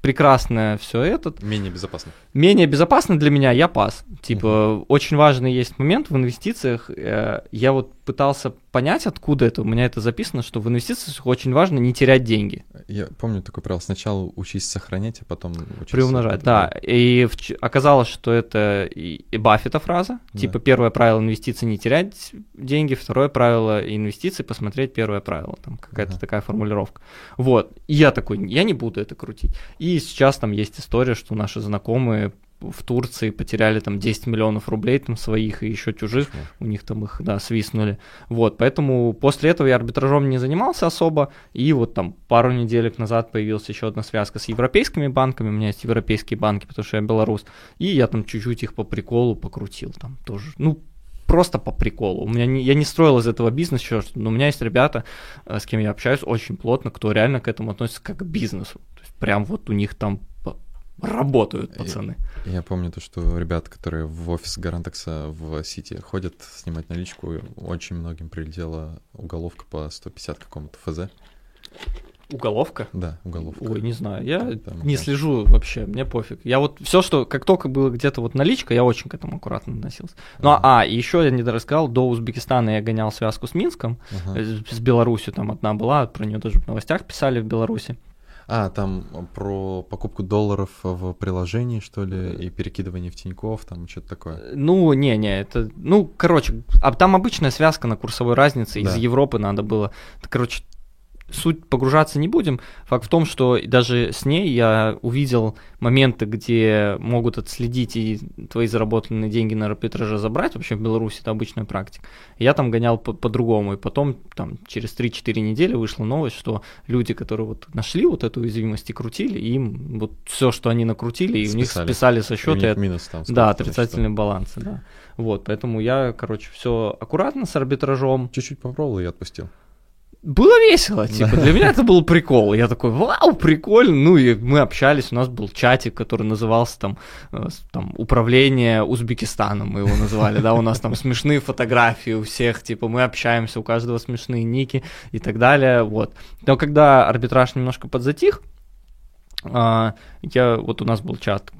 Прекрасное все это, Менее безопасно. менее безопасно для меня, я пас. Типа, очень важный есть момент в инвестициях. э, Я вот пытался понять, откуда это. У меня это записано, что в инвестициях очень важно не терять деньги. Я помню такое правило. Сначала учись сохранять, а потом учись... Приумножать, да. И в оказалось, что это и, и Баффета фраза. Да. Типа, первое правило инвестиций не терять деньги, второе правило инвестиций посмотреть первое правило. Там какая-то Ага. такая формулировка. Вот. И я такой, я не буду это крутить. И сейчас там есть история, что наши знакомые в Турции потеряли там 10 миллионов рублей там своих и еще чужих у них там их, да, свистнули. Вот, поэтому после этого я арбитражом не занимался особо, и вот там пару неделек назад появилась еще одна связка с европейскими банками, у меня есть европейские банки, потому что я белорус, и я там чуть-чуть их по приколу покрутил там тоже, ну, просто по приколу. У меня не, я не строил из этого бизнес, еще но у меня есть ребята, э, с кем я общаюсь очень плотно, кто реально к этому относится как к бизнесу. То есть прям вот у них там работают пацаны. Я помню то, что ребята, которые в офис Гарантекса в Сити ходят снимать наличку, очень многим прилетела уголовка по 150 какому-то ФЗ. Уголовка? Да, уголовка. Ой, не знаю, я Там, не да. слежу вообще, мне пофиг. Я вот все, что как только было где-то вот наличка, я очень к этому аккуратно относился. Ну а, а, и еще я не рассказал, до Узбекистана я гонял связку с Минском, э, с Беларусью там одна была, про нее даже в новостях писали в Беларуси. А, там про покупку долларов в приложении, что ли, и перекидывание в Тинькофф, там что-то такое. Ну, не-не, это, ну, короче, а там обычная связка на курсовой разнице, из Да. Европы надо было. Это, короче, суть погружаться не будем. Факт в том, что даже с ней я увидел моменты, где могут отследить и твои заработанные деньги на арбитраже забрать. Вообще в Беларуси это обычная практика. Я там гонял по- по-другому. И потом, там, через 3-4 недели вышла новость, что люди, которые вот нашли вот эту уязвимость и крутили, им вот все, что они накрутили, и у них Списали. со счета. минус там. Да, сколько-то, отрицательные балансы, да. Вот, поэтому я, короче, все аккуратно с арбитражом. Чуть-чуть попробовал и отпустил. Было весело, *laughs* типа, для меня это был прикол. Я такой, вау, прикольно. Ну, и мы общались, у нас был чатик, который назывался там, э, там управление Узбекистаном, мы его называли, да, у нас там смешные фотографии у всех, типа, мы общаемся, у каждого смешные ники и так далее, вот. Но когда арбитраж немножко подзатих, а, я, вот у нас был чат,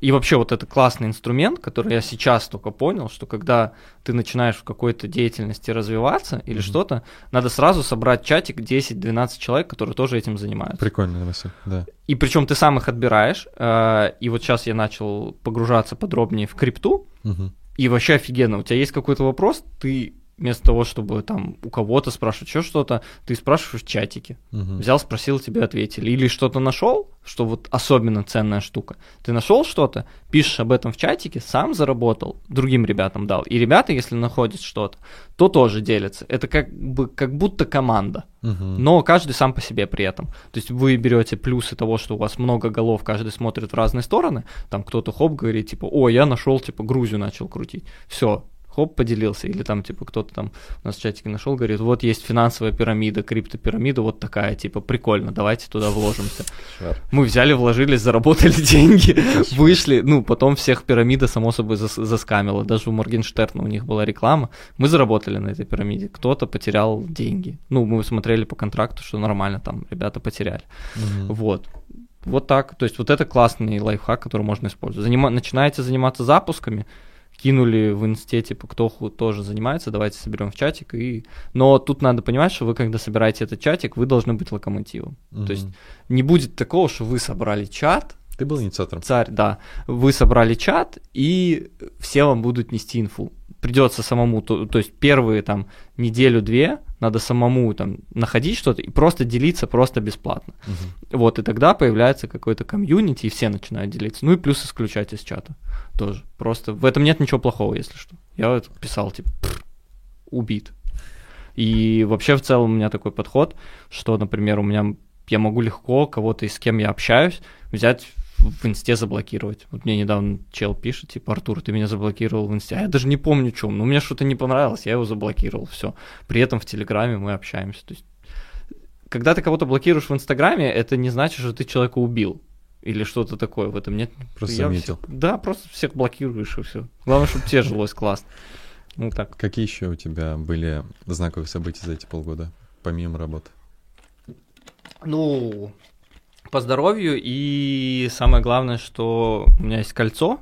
и вообще вот это классный инструмент, который я сейчас только понял, что когда ты начинаешь в какой-то деятельности развиваться или Мгм. что-то, надо сразу собрать чатик 10-12 человек, которые тоже этим занимаются. Прикольная мысль, да. И причем ты сам их отбираешь, э, и вот сейчас я начал погружаться подробнее в крипту, Мгм. и вообще офигенно. У тебя есть какой-то вопрос, ты вместо того, чтобы там у кого-то спрашивать еще что-то, ты спрашиваешь в чатике. Мгм. Взял, спросил, тебе ответили. Или что-то нашел, что вот особенно ценная штука. Ты нашел что-то, пишешь об этом в чатике, сам заработал, другим ребятам дал. И ребята, если находят что-то, то тоже делятся. Это как бы как будто команда. Мгм. Но каждый сам по себе при этом. То есть вы берете плюсы того, что у вас много голов, каждый смотрит в разные стороны. Там кто-то хоп говорит, типа, о, я нашел, типа, Грузию начал крутить. Все, хоп, поделился. Или там, типа, кто-то там у нас в чатике нашел, говорит, вот есть финансовая пирамида, криптопирамида, вот такая, типа, прикольно, давайте туда вложимся. Шар. Мы взяли, вложились, заработали *laughs* деньги, Кошмар. вышли, ну, потом всех пирамида, само собой, зас- заскамила. Даже у Моргенштерна у них была реклама. Мы заработали на этой пирамиде, кто-то потерял деньги. Ну, мы смотрели по контракту, что нормально там ребята потеряли. Мгм. Вот. Вот так. То есть вот это классный лайфхак, который можно использовать. Занима- Начинаете заниматься запусками, кинули в инсте, типа, кто тоже занимается, давайте соберем в чатик. И... Но тут надо понимать, что вы, когда собираете этот чатик, вы должны быть локомотивом. То есть не будет такого, что вы собрали чат, Ты был инициатором? царь, да, вы собрали чат, и все вам будут нести инфу. Придется самому, то, то есть первые там неделю-две надо самому там находить что-то и просто делиться просто бесплатно. Мгм. Вот, и тогда появляется какой-то комьюнити, и все начинают делиться. Ну и плюс исключать из чата тоже. Просто в этом нет ничего плохого, если что. Я вот писал, типа, «Пф, убит. И вообще в целом у меня такой подход, что, например, у меня я могу легко кого-то, из кем я общаюсь, взять в инсте заблокировать. Вот мне недавно чел пишет, типа, Артур, ты меня заблокировал в инсте. А я даже не помню, чем. Но мне что-то не понравилось, я его заблокировал, все. При этом в Телеграме мы общаемся. То есть, когда ты кого-то блокируешь в Инстаграме, это не значит, что ты человека убил. Или что-то такое. В этом нет. Просто Я заметил. всех- да, просто всех блокируешь и все. Главное, чтобы тебе жилось классно. Ну так. Какие еще у тебя были знаковые события за эти полгода, помимо работы? Ну, по здоровью и самое главное, что у меня есть кольцо.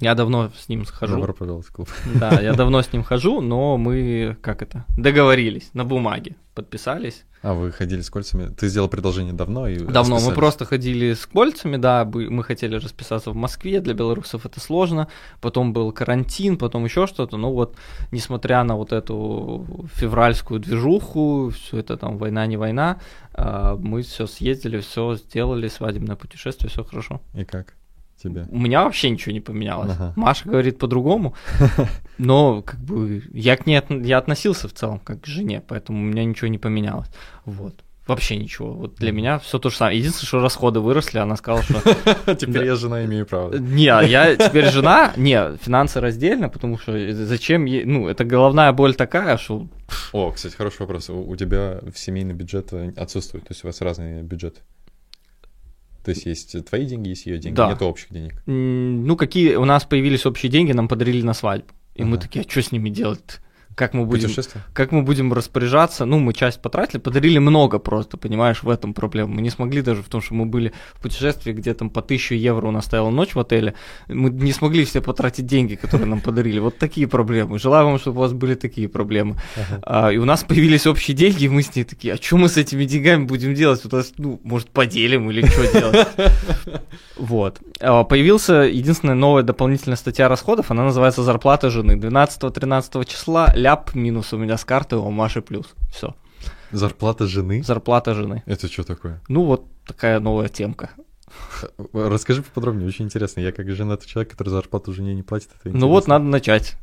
Я давно с ним схожу. Добро пожаловать в клуб. Да, я давно с ним хожу, но мы, как это, договорились на бумаге, подписались. А, вы ходили с кольцами? Ты сделал предложение давно и Давно. Мы просто ходили с кольцами, да, мы хотели расписаться в Москве, для белорусов это сложно, потом был карантин, потом еще что-то, ну вот, несмотря на вот эту февральскую движуху, все это там война не война, а, мы все съездили, все сделали, свадебное путешествие, все хорошо. И как тебе? У меня вообще ничего не поменялось. Ага. Маша говорит по-другому, *laughs* но как бы я к ней от- я относился в целом как к жене, поэтому у меня ничего не поменялось. Вот. Вообще ничего. Вот для меня все то же самое. Единственное, что расходы выросли, она сказала, что *laughs* Теперь я жена имею право. не, я теперь жена, не, финансы раздельно, потому что зачем ей, ну, это головная боль такая, что О, кстати, хороший вопрос. У у тебя в семейный бюджет э, отсутствует, то есть у вас разные бюджеты. То есть есть твои деньги, есть ее деньги, Да. нет общих денег. ну, какие у нас появились общие деньги, нам подарили на свадьбу. И мы Ага. такие, а что с ними делать? Как мы будем как мы будем распоряжаться, ну, мы часть потратили, подарили много просто, понимаешь, в этом проблема. Мы не смогли даже в том, что мы были в путешествии, где там по 1000 евро у нас стояла ночь в отеле, мы не смогли все потратить деньги, которые нам подарили. Вот такие проблемы. Желаю вам, чтобы у вас были такие проблемы. Ага. А, и у нас появились общие деньги, и мы с ней такие, а что мы с этими деньгами будем делать? У нас, ну, может, поделим или что делать? *laughs* Вот. А, Появился единственная новая дополнительная статья расходов, она называется «Зарплата жены». 12-13 числа ляп минус у меня с карты, у Маши плюс. Все. Зарплата жены? Зарплата жены. Это что такое? Ну, вот такая новая темка. Расскажи поподробнее, очень интересно. Я как женатый человек, который зарплату жене не платит, это Ну вот надо начать.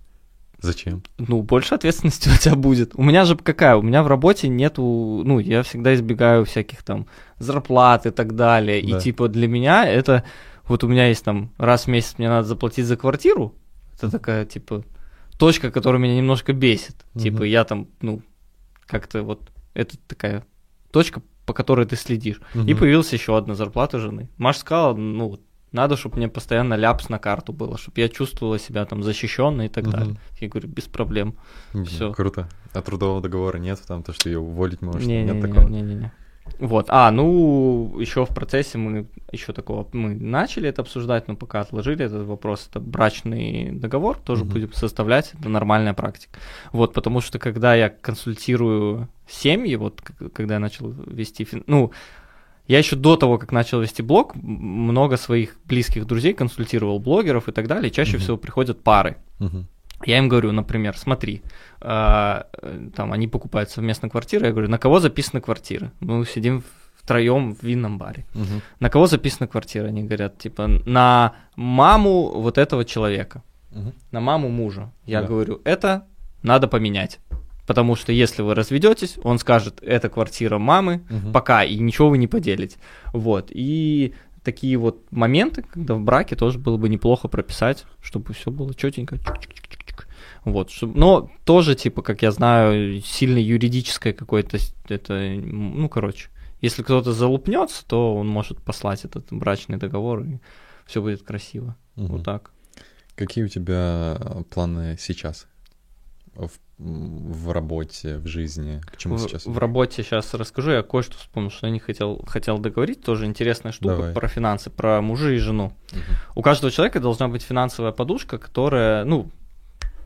Зачем? Ну, больше ответственности у тебя будет. У меня же какая? У меня в работе нету, ну, я всегда избегаю всяких там зарплат и так далее. Да. И типа для меня это, вот у меня есть там раз в месяц мне надо заплатить за квартиру. Это такая типа точка, которая меня немножко бесит. Мгм. Типа я там, ну, как-то вот, это такая точка, по которой ты следишь. И Мгм. появилась еще одна зарплата жены. Маша сказала, ну, надо, чтобы мне постоянно ляпс на карту было, чтобы я чувствовала себя там защищенной и так Мгм. далее. Я говорю, без проблем. Мгм, всё. Круто. А трудового договора нет, там то, что ее уволить может, Не, нет не, такого. не, не, не. Вот. А, ну, еще в процессе мы еще такого мы начали это обсуждать, но пока отложили этот вопрос. Это брачный договор, тоже Мгм. будем составлять, это нормальная практика. Вот, потому что когда я консультирую семьи, вот когда я начал вести, ну, я еще до того, как начал вести блог, много своих близких друзей консультировал, блогеров и так далее. и Чаще Мгм. всего приходят пары. Мгм. Я им говорю, например, смотри, а, э, там они покупают совместно квартиры, я говорю, на кого записана квартира? Мы сидим втроем в винном баре. Мгм. На кого записана квартира? Они говорят, типа, на маму вот этого человека, Мгм. на маму мужа. Я Да. говорю, это надо поменять. Потому что если вы разведетесь, он скажет, это квартира мамы, Мгм. пока, и ничего вы не поделите. Вот. И такие вот моменты, когда в браке тоже было бы неплохо прописать, чтобы все было четенько. чик-чик-чик-чик. Вот. Но тоже, типа, как я знаю, сильно юридическое какое-то, это, ну, короче, если кто-то залупнется, то он может послать этот брачный договор, и все будет красиво. Мгм. Вот так. Какие у тебя планы сейчас? В, в работе, в жизни? К чему в, сейчас? в работе сейчас расскажу, я кое-что вспомнил, что я не хотел, хотел договорить, тоже интересная штука Давай. про финансы, про мужа и жену. Мгм. У каждого человека должна быть финансовая подушка, которая, ну,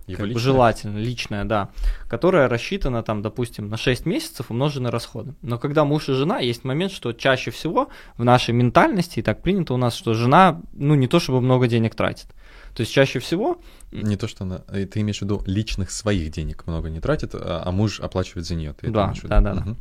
Его как бы личное? желательно, личная, да, которая рассчитана там, допустим, на 6 месяцев умноженные расходы. Но когда муж и жена, есть момент, что чаще всего в нашей ментальности, и так принято у нас, что жена, ну, не то чтобы много денег тратит. То есть чаще всего Не то, что она... э, Ты имеешь в виду личных своих денег много не тратит, а а муж оплачивает за нее. Ты Да, да, да, да. Мгм.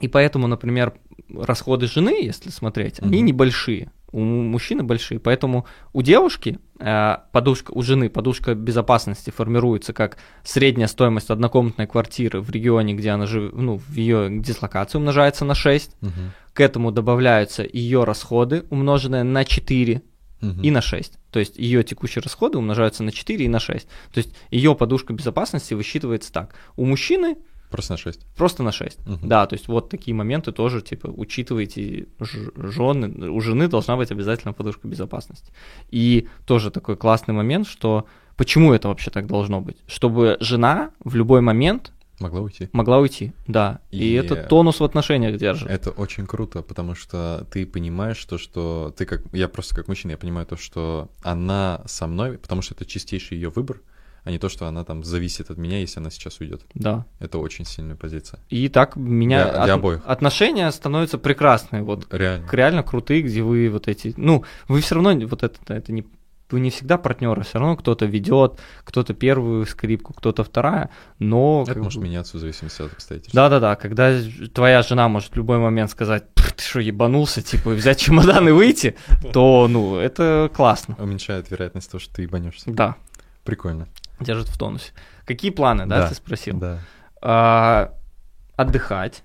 И поэтому, например, расходы жены, если смотреть, они Мгм. небольшие. У мужчины большие. Поэтому у девушки э, подушка, у жены подушка безопасности формируется как средняя стоимость однокомнатной квартиры в регионе, где она живет, ну, в ее дислокации умножается на 6. Мгм. К этому добавляются ее расходы, умноженные на 4 Мгм. и на 6. То есть ее текущие расходы умножаются на 4 и на 6. То есть ее подушка безопасности высчитывается так. У мужчины Просто на 6. Просто на 6. Мгм. Да, то есть вот такие моменты тоже, типа, учитывайте, жены, у жены должна быть обязательно подушка безопасности. И тоже такой классный момент, что почему это вообще так должно быть? Чтобы жена в любой момент Могла уйти. могла уйти, да. И, И- это тонус в отношениях держит. Это очень круто, потому что ты понимаешь то, что ты как... Я просто как мужчина, я понимаю то, что она со мной, потому что это чистейший ее выбор, а не то, что она там зависит от меня, если она сейчас уйдет. Да. Это очень сильная позиция. И так меня Для- для обоих. отношения становятся прекрасные. Вот Реально. реально крутые, где вы вот эти, ну, вы все равно вот это, это не, вы не всегда партнеры, все равно кто-то ведет, кто-то первую скрипку, кто-то вторая, но Это может бы- меняться в зависимости от обстоятельств. Да-да-да, когда твоя жена может в любой момент сказать, «Пф, ты что, ебанулся, типа, взять чемодан и выйти, то, ну, это классно. Уменьшает вероятность того, что ты ебанешься. Да, Прикольно. Держит в тонусе. Какие планы, да, Да, ты спросил? Да. А, отдыхать.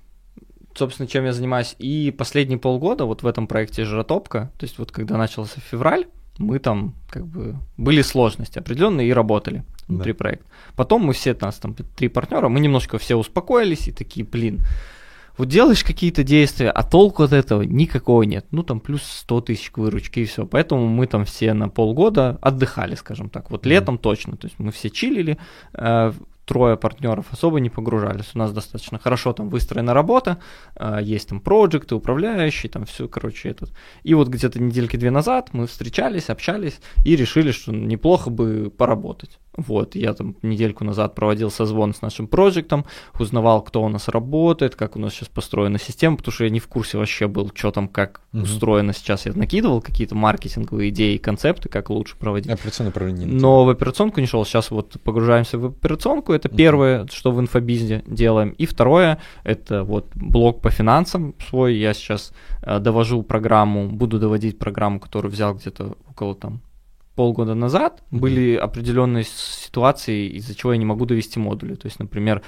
Собственно, чем я занимаюсь. И последние полгода вот в этом проекте «Жиротопка», то есть вот когда начался февраль, мы там как бы были сложности определенные и работали внутри Да. проекта. Потом мы все, нас там три партнера, мы немножко все успокоились и такие, блин, вот делаешь какие-то действия, а толку от этого никакого нет. Ну, там плюс 100 тысяч к выручке и все. Поэтому мы там все на полгода отдыхали, скажем так. Вот летом точно. То есть мы все чилили, э, трое партнеров особо не погружались. У нас достаточно хорошо там выстроена работа, э, есть там проекты, управляющий, там все, короче, этот. И вот где-то недельки две назад мы встречались, общались и решили, что неплохо бы поработать. Вот, я там недельку назад проводил созвон с нашим проектом, узнавал, кто у нас работает, как у нас сейчас построена система, потому что я не в курсе вообще был, что там, как Мгм. устроено сейчас. Я накидывал какие-то маркетинговые идеи, концепты, как лучше проводить. Операционное управление. Но в операционку не шел. Сейчас вот погружаемся в операционку это первое, что в инфобизе делаем. И второе, это вот блок по финансам свой. Я сейчас э, довожу программу, буду доводить программу, которую взял где-то около там полгода назад. Были определенные ситуации, из-за чего я не могу довести модули. То есть, например, э,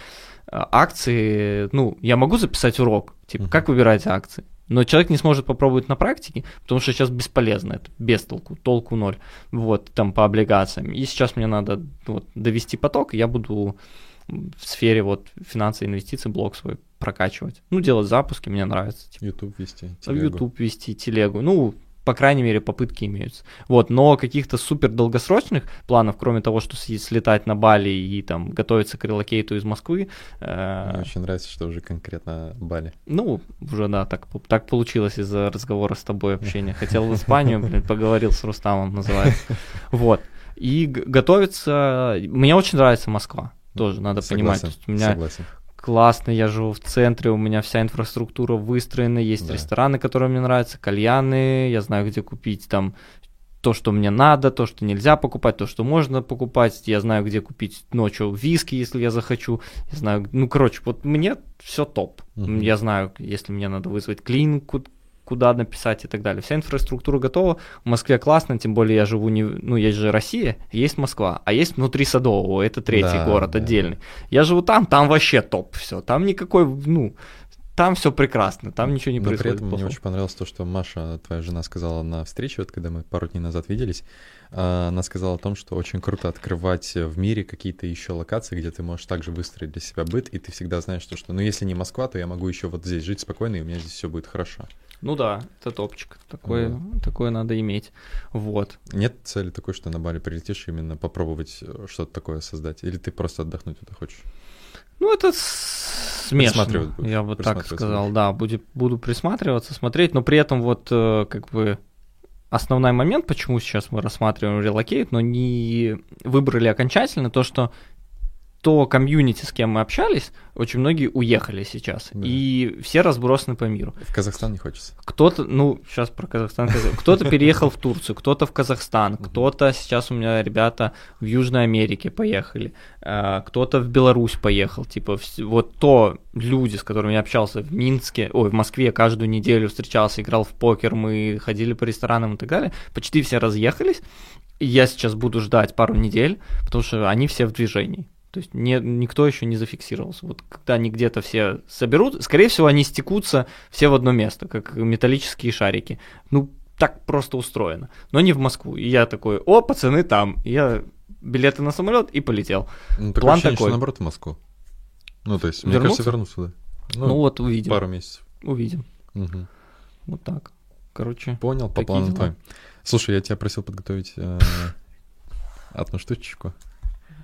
акции, ну, я могу записать урок, типа, как выбирать акции но человек не сможет попробовать на практике, потому что сейчас бесполезно, это без толку, толку ноль, вот, там, по облигациям. И сейчас мне надо вот, довести поток, и я буду в сфере вот финансовой инвестиций блок свой прокачивать. Ну, делать запуски, мне нравится. Типа. YouTube вести, телегу. YouTube вести, телегу. Ну, по крайней мере, попытки имеются. Вот, но каких-то супер долгосрочных планов, кроме того, что слетать на Бали и там готовиться к релокейту из Москвы. Э... Мне очень нравится, что уже конкретно Бали. Ну, уже да, так, так получилось из-за разговора с тобой общения. Хотел в Испанию, блин, поговорил с Рустамом, называется. Вот. И готовиться... Мне очень нравится Москва. Тоже надо согласен, понимать. То есть у меня согласен классно, я живу в центре, у меня вся инфраструктура выстроена, есть да. рестораны, которые мне нравятся, кальяны, я знаю, где купить там то, что мне надо, то, что нельзя покупать, то, что можно покупать, я знаю, где купить ночью виски, если я захочу, я знаю, ну, короче, вот мне все топ, угу. я знаю, если мне надо вызвать клинику, куда написать и так далее. Вся инфраструктура готова. В Москве классно, тем более я живу не... Ну, есть же Россия, есть Москва, а есть внутри Садового, это третий да, город да. отдельный. Я живу там, там вообще топ все. Там никакой, ну, там все прекрасно, там ничего не Но происходит. При этом плохого. мне очень понравилось то, что Маша, твоя жена, сказала на встрече, вот когда мы пару дней назад виделись, а, она сказала о том, что очень круто открывать в мире какие-то еще локации, где ты можешь также выстроить для себя быт, и ты всегда знаешь, что, что ну если не Москва, то я могу еще вот здесь жить спокойно, и у меня здесь все будет хорошо. Ну да, это топчик. Такое, mm. такое надо иметь. Вот. Нет цели такой, что на Бали прилетишь именно попробовать э, что-то такое создать? Или ты просто отдохнуть туда хочешь? Ну, это смешно. Я бы так сказал, да, буду, буду присматриваться, смотреть, но при этом вот э, как бы основной момент, почему сейчас мы рассматриваем relocate, но не выбрали окончательно то, что то community, с кем мы общались, очень многие уехали сейчас. Да. И все разбросаны по миру. В Казахстан не хочется. Кто-то, ну, сейчас про Казахстан. Кто-то переехал в Турцию, кто-то в Казахстан, кто-то сейчас у меня ребята в Южной Америке поехали, а, кто-то в Беларусь поехал. Типа, вот то люди, с которыми я общался в Минске, ой, в Москве каждую неделю встречался, играл в покер, мы ходили по ресторанам и так далее, почти все разъехались. Я сейчас буду ждать пару недель, потому что они все в движении. То есть не, никто еще не зафиксировался. Вот когда они где-то все соберут, скорее всего, они стекутся все в одно место, как металлические шарики. Ну, так просто устроено. Но не в Москву. И я такой, о, пацаны там. И я билеты на самолет и полетел. Ну, План ощущение, такой. Что, наоборот, в Москву. Ну, то есть, вернуться? мне кажется, вернуться, да. Ну, ну вот, увидим. Пару месяцев. Увидим. Угу. Вот так. Короче. Понял, по плану. Слушай, я тебя просил подготовить э, одну штучку.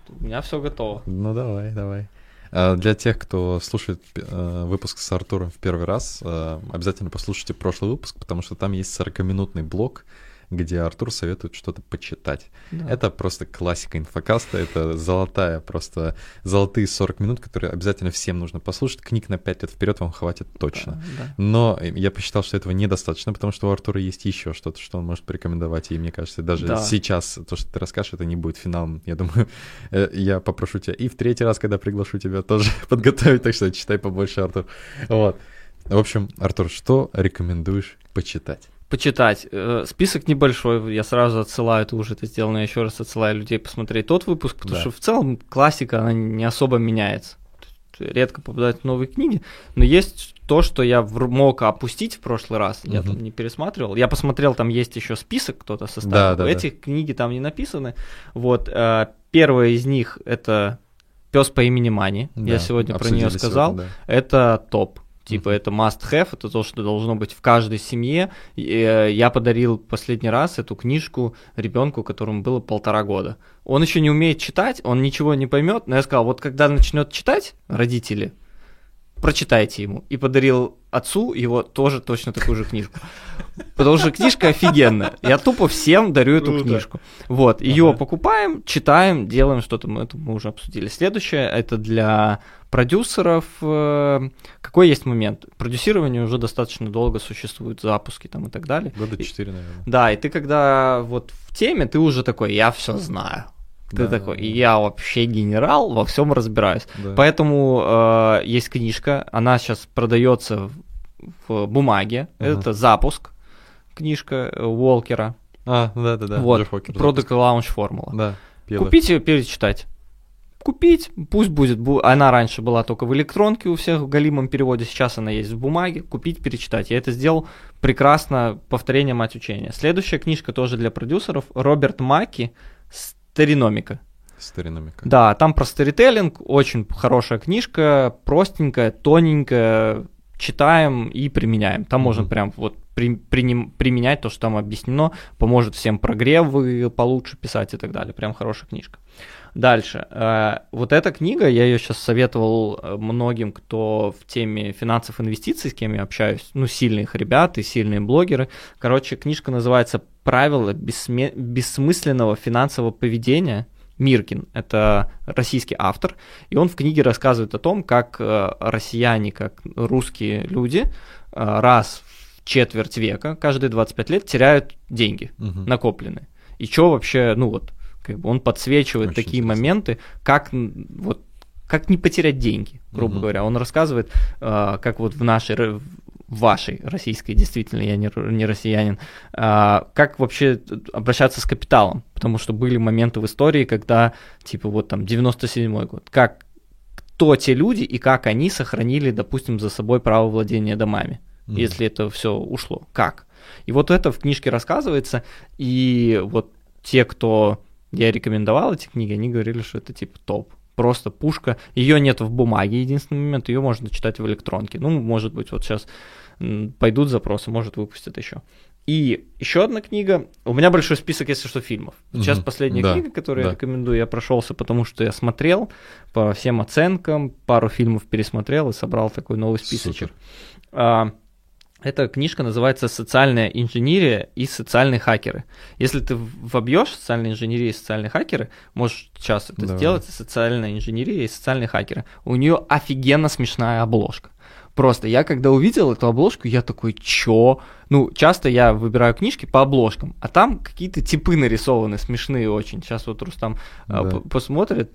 У меня все готово. Ну давай, давай. А, для тех, кто слушает э, выпуск с Артуром в первый раз, э, обязательно послушайте прошлый выпуск, потому что там есть 40-минутный блок, где Артур советует что-то почитать. Да. Это просто классика инфокаста, это золотая, просто золотые 40 минут, которые обязательно всем нужно послушать. Книг на 5 лет вперед вам хватит точно. Да, да. Но я посчитал, что этого недостаточно, потому что у Артура есть еще что-то, что он может порекомендовать, и мне кажется, даже да. сейчас то, что ты расскажешь, это не будет финалом. Я думаю, *laughs* э, я попрошу тебя и в третий раз, когда приглашу тебя, тоже *laughs* подготовить, так что читай побольше, Артур. Вот. В общем, Артур, что рекомендуешь почитать? Почитать. Э, список небольшой, я сразу отсылаю, ты уже это сделал, но я еще раз отсылаю людей посмотреть тот выпуск, потому да. что в целом классика, она не особо меняется. Редко попадают новые книги, но есть то, что я мог опустить в прошлый раз, угу. я там не пересматривал. Я посмотрел, там есть еще список, кто-то составил. Да, да, Эти да. книги там не написаны. Вот э, первая из них это Пес по имени Мани. Да, я сегодня про нее сказал. Сегодня, да. Это топ Типа это must have, это то, что должно быть в каждой семье. Э, я подарил последний раз эту книжку ребенку, которому было полтора года. Он еще не умеет читать, он ничего не поймет, но я сказал, вот когда начнет читать родители, прочитайте ему. И подарил отцу его тоже точно такую же книжку. Потому что книжка офигенная. Я тупо всем дарю эту Круто. книжку. Вот, ее ага. покупаем, читаем, делаем что-то, мы это мы уже обсудили. Следующее, это для продюсеров. Э, какой есть момент? Продюсирование уже достаточно долго существует, запуски там и так далее. Года четыре, наверное. Да, и ты когда вот в теме, ты уже такой, я все знаю Ты Да. такой, я вообще генерал, во всем разбираюсь. Да. Поэтому э, есть книжка, она сейчас продается в, бумаге. Ага. Это запуск, книжка э, Уолкера. А, да-да-да. вот, Джефф Product Launch запуск. Да, первый. Купить ее, перечитать. Купить, пусть будет. бу- Она раньше была только в электронке у всех в галимом переводе, сейчас она есть в бумаге. Купить, перечитать. Я это сделал прекрасно. Повторение мать учения. Следующая книжка тоже для продюсеров. Роберт Маки «Стариномика». Стариномика. Да, там про сторителлинг, очень хорошая книжка, простенькая, тоненькая, читаем и применяем. Там можно прям вот при- приним- применять то, что там объяснено, поможет всем прогревы получше писать и так далее. Прям хорошая книжка. Дальше. Э, Вот эта книга, я ее сейчас советовал э, многим, кто в теме финансов, инвестиций, с кем я общаюсь, ну, сильных ребят и сильные блогеры. Короче, книжка называется «Правила бессме- бессмысленного финансового поведения». Миркин, это российский автор, и он в книге рассказывает о том, как э, россияне, как русские люди э, раз в четверть века, каждые 25 лет теряют деньги Мгм. накопленные. И что вообще, ну вот, как бы он подсвечивает Очень такие интересно. моменты, как вот как не потерять деньги, грубо Мгм. говоря. Он рассказывает, э, как вот в нашей вашей российской, действительно, я не, не россиянин, а, как вообще обращаться с капиталом, потому что были моменты в истории, когда, типа, вот там 97-й год, как кто те люди и как они сохранили, допустим, за собой право владения домами, Мгм. если это все ушло, как? И вот это в книжке рассказывается, и вот те, кто я рекомендовал эти книги, они говорили, что это типа топ. Просто пушка. Ее нет в бумаге, единственный момент, ее можно читать в электронке. Ну, может быть, вот сейчас пойдут запросы, может, выпустят еще. И еще одна книга. У меня большой список, если что, фильмов. Сейчас Мгм. последняя Да, книга, которую да. я рекомендую, я прошелся, потому что я смотрел по всем оценкам, пару фильмов пересмотрел и собрал такой новый списочек. Супер. Эта книжка называется «Социальная инженерия и социальные хакеры». Если ты вобьешь «Социальная инженерия и социальные хакеры», можешь сейчас это Давай. сделать, «Социальная инженерия и социальные хакеры». У нее офигенно смешная обложка. Просто я когда увидел эту обложку, я такой, чё? Ну, часто я выбираю книжки по обложкам, а там какие-то типы нарисованы, смешные очень. Сейчас вот Рустам а, Да. посмотрит.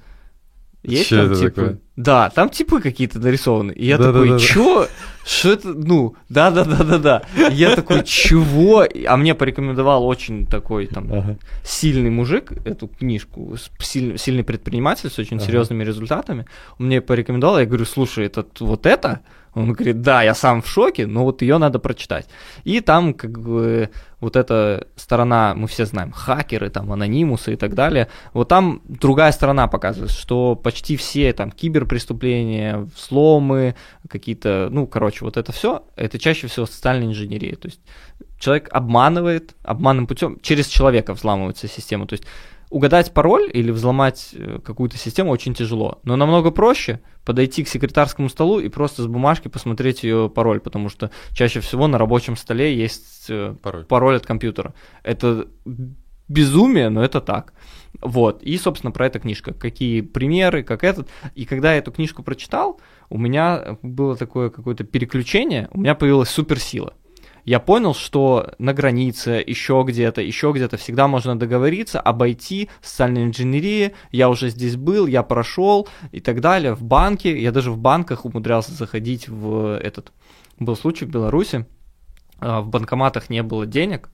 Есть Чё там типы? такое? Да, там типы какие-то нарисованы. И я Да-да-да-да. такой, чё? Что это? Ну, да-да-да-да-да. Я такой, чего? А мне порекомендовал очень такой там Ага. сильный мужик эту книжку, с- силь- сильный предприниматель с очень Ага. серьезными результатами. Он мне порекомендовал, я говорю, слушай, это вот это? Он говорит, да, я сам в шоке, но вот ее надо прочитать. И там как бы вот эта сторона, мы все знаем, хакеры, там, анонимусы и так далее. Вот там другая сторона показывает, что почти все там киберпреступления, взломы, какие-то, ну, короче, вот это все, это чаще всего социальная инженерия. То есть человек обманывает, обманным путем, через человека взламывается система. То есть угадать пароль или взломать э, какую-то систему очень тяжело. Но намного проще подойти к секретарскому столу и просто с бумажки посмотреть ее пароль, потому что чаще всего на рабочем столе есть э, Пароль. пароль от компьютера. Это безумие, но это так. Вот. И, собственно, про эту книжка. Какие примеры, как этот. И когда я эту книжку прочитал, у меня было такое какое-то переключение, у меня появилась суперсила. Я понял, что на границе, еще где-то, еще где-то всегда можно договориться, обойти социальной инженерии, я уже здесь был, я прошел и так далее. В банке, я даже в банках умудрялся заходить в этот... Был случай в Беларуси, а, в банкоматах не было денег,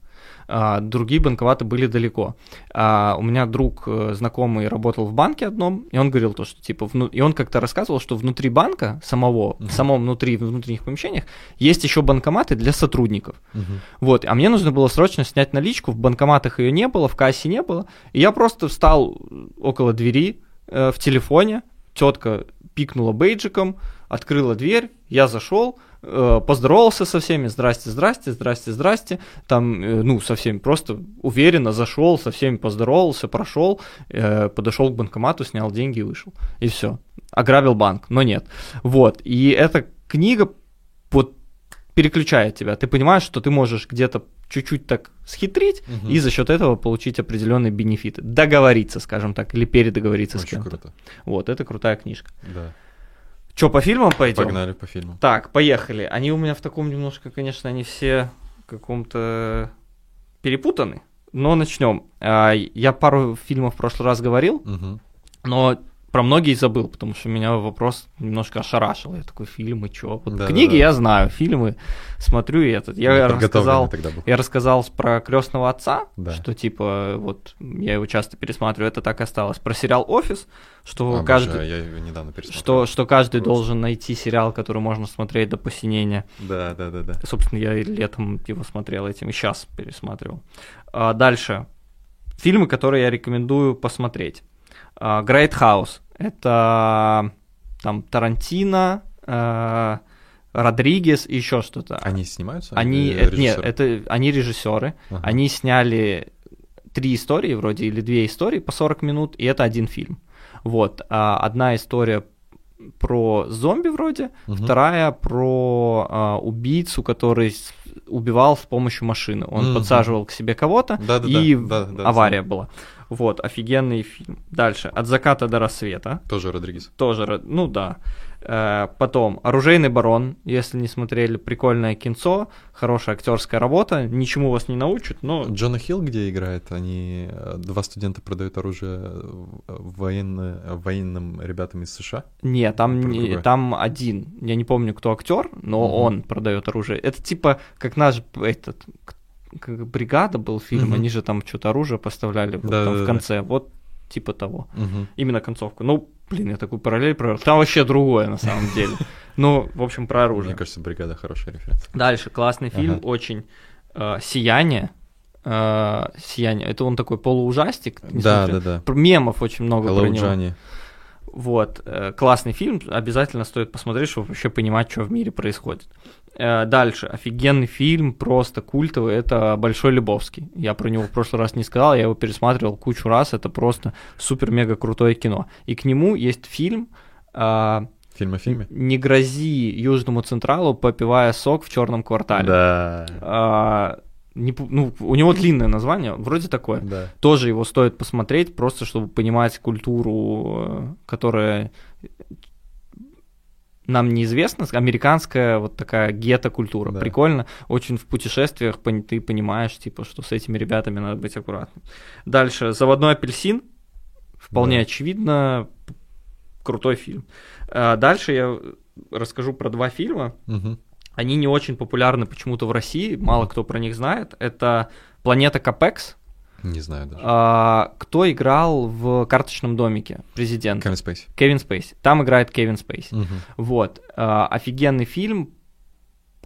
а, другие банкоматы были далеко. А, у меня друг э, знакомый работал в банке одном, и он говорил то, что типа, вну- и он как-то рассказывал, что внутри банка самого, в Мгм. самом внутри, в внутренних помещениях, есть еще банкоматы для сотрудников. Мгм. Вот, а мне нужно было срочно снять наличку, в банкоматах ее не было, в кассе не было, и я просто встал около двери э, в телефоне, тетка пикнула бейджиком, открыла дверь, я зашел, э, поздоровался со всеми, здрасте, здрасте, здрасте, здрасте, там, э, ну, со всеми просто уверенно зашел, со всеми поздоровался, прошел, э, подошел к банкомату, снял деньги и вышел, и все, ограбил банк, но нет, вот, и эта книга вот переключает тебя, ты понимаешь, что ты можешь где-то чуть-чуть так схитрить Мгм. и за счет этого получить определенные бенефиты, договориться, скажем так, или передоговориться с Очень кем-то. круто. Вот, это крутая книжка. Да. Че, по фильмам пойдем? Погнали по фильму. Так, поехали. Они у меня в таком немножко, конечно, они все каком-то перепутаны. Но начнем. А, Я пару фильмов в прошлый раз говорил, Мгм. но про многие забыл, потому что меня вопрос немножко ошарашил. Я такой, фильмы, чё? Вот Да, книги да, да. я знаю, фильмы смотрю и этот. Я Подготовленный рассказал, тогда был. я рассказал про крестного отца, Да. что типа вот я его часто пересматриваю, это так и осталось. Про сериал Офис, что Обожаю, каждый, я его недавно что, что каждый Просто. должен найти сериал, который можно смотреть до посинения. Да, да, да, да. Собственно, я и летом его смотрел этим, и сейчас пересматривал. А, дальше. Фильмы, которые я рекомендую посмотреть. А, Great House. Это там Тарантино, а, Родригес и еще что-то. Они снимаются? Они, Или э, нет, это они режиссеры. Ага. Они сняли три истории вроде или две истории по 40 минут, и это один фильм. Вот. А, одна история про зомби вроде, Мгм. вторая про а, убийцу, который убивал с помощью машины. Он Мгм. подсаживал к себе кого-то, Да-да-да, и да-да-да, авария была. Вот, офигенный фильм. Дальше. От заката до рассвета. Тоже Родригес. Тоже, ну да. Э, потом Оружейный барон, если не смотрели, прикольное кинцо, хорошая актерская работа, ничему вас не научит, но Джона Хилл где играет? Они э, два студента продают оружие военно, военным ребятам из США. нет, там, Про не- другое. там один, я не помню, кто актер, но Мгм. он продает оружие. Это типа как наш этот бригада был фильм, Мгм. они же там что-то оружие поставляли вот там в конце, вот типа того. Мгм. Именно концовку. Ну, блин, я такую параллель провел. Там вообще другое на самом *laughs* деле. Ну, в общем, про оружие. Мне кажется, бригада хорошая референция. Дальше классный фильм, Ага. очень э, «Сияние». Э, «Сияние». Это он такой полуужастик. Да, да, да. Мемов очень много Hello, про него. Джонни. Вот, э, классный фильм, обязательно стоит посмотреть, чтобы вообще понимать, что в мире происходит. Э, дальше, офигенный фильм, просто культовый, это «Большой Любовский». Я про него в прошлый раз не сказал, я его пересматривал кучу раз, это просто супер-мега крутое кино. И к нему есть фильм э, Фильм о фильме? «Не грози Южному Централу, попивая сок в черном квартале». Да. А, не ну, у него длинное название, вроде такое. Да. Тоже его стоит посмотреть, просто чтобы понимать культуру, э, которая нам неизвестна, американская вот такая гетто-культура. Да. Прикольно, очень в путешествиях ты понимаешь, типа, что с этими ребятами надо быть аккуратным. Дальше, «Заводной апельсин», вполне Да. очевидно, крутой фильм. А, Дальше я расскажу про два фильма, Мгм. они не очень популярны почему-то в России, мало кто про них знает. Это «Планета Капекс». Не знаю даже. А, кто играл в «Карточном домике» президент? Кевин Спейси. Кевин Спейси. Там играет Кевин Спейси. Мгм. Вот. А, офигенный фильм,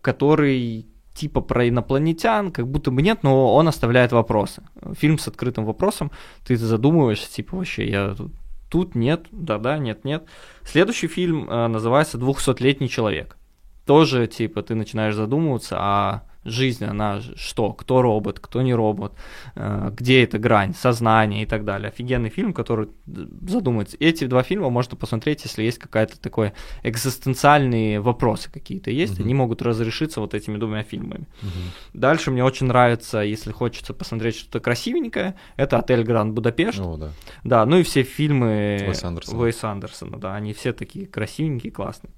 который типа про инопланетян, как будто бы нет, но он оставляет вопросы. Фильм с открытым вопросом, ты задумываешься, типа, вообще, я тут, тут нет, да-да, нет-нет. Следующий фильм а, называется «Двухсотлетний человек». Тоже, типа, ты начинаешь задумываться, а жизнь, она что, кто робот, кто не робот, э, где эта грань, сознание и так далее. Офигенный фильм, который д- задумается. Эти два фильма можно посмотреть, если есть какая-то такой экзистенциальные вопросы какие-то есть, Мгм. они могут разрешиться вот этими двумя фильмами. Мгм. Дальше мне очень нравится, если хочется посмотреть что-то красивенькое, это «Отель Гранд Будапешт». О, да. Да, ну и все фильмы Уэса Андерсона. Уэса Андерсона, да, они все такие красивенькие, классные.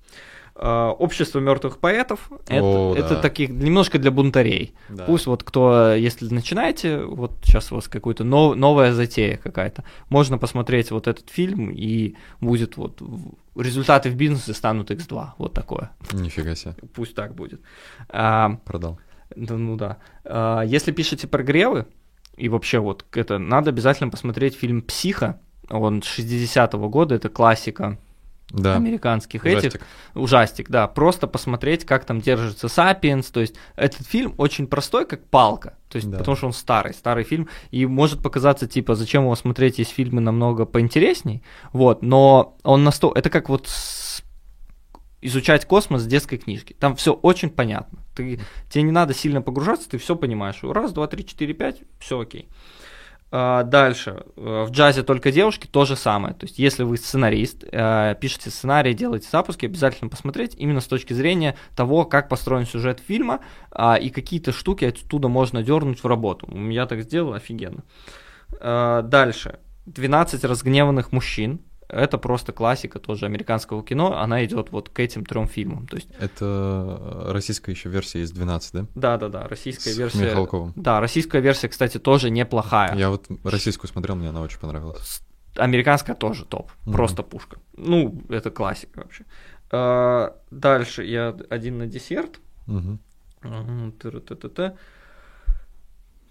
А, Общество мертвых поэтов это, О, это да. таких немножко для бунтарей. Да. Пусть вот кто, если начинаете, вот сейчас у вас какая-то нов- новая затея какая-то, можно посмотреть вот этот фильм и будет вот результаты в бизнесе станут x2, вот такое. Нифига себе. Пусть так будет. А, Продал. да, ну да. А, Если пишете прогревы, и вообще вот это, надо обязательно посмотреть фильм «Психо», он 60-го года, это классика Да. американских этих. Ужастик. Ужастик, да. Просто посмотреть, как там держится Сапиенс. То есть этот фильм очень простой, как палка. То есть, Да. потому что он старый, старый фильм. И может показаться, типа, зачем его смотреть, есть фильмы намного поинтересней. Вот, но он настолько... Это как вот с- изучать космос с детской книжки. Там все очень понятно. Ты, тебе не надо сильно погружаться, ты все понимаешь. Раз, два, три, четыре, пять, все окей. Дальше. Э, В джазе только девушки то же самое. То есть, если вы сценарист, э, пишете сценарий, делаете запуски, обязательно посмотреть именно с точки зрения того, как построен сюжет фильма а, и какие-то штуки оттуда можно дернуть в работу. Я так сделал, офигенно. Э, Дальше. 12 разгневанных мужчин. Это просто классика тоже американского кино, она идет вот к этим трем фильмам. То есть... Это российская еще версия из 12, да? Да, да, да, российская С версия. Михалковым. Да, российская версия, кстати, тоже неплохая. Я вот российскую смотрел, мне она очень понравилась. Американская тоже топ, Мгм. просто пушка. Ну, это классика вообще. А, дальше я один на десерт. Мгм, тыры-ты-ты-ты.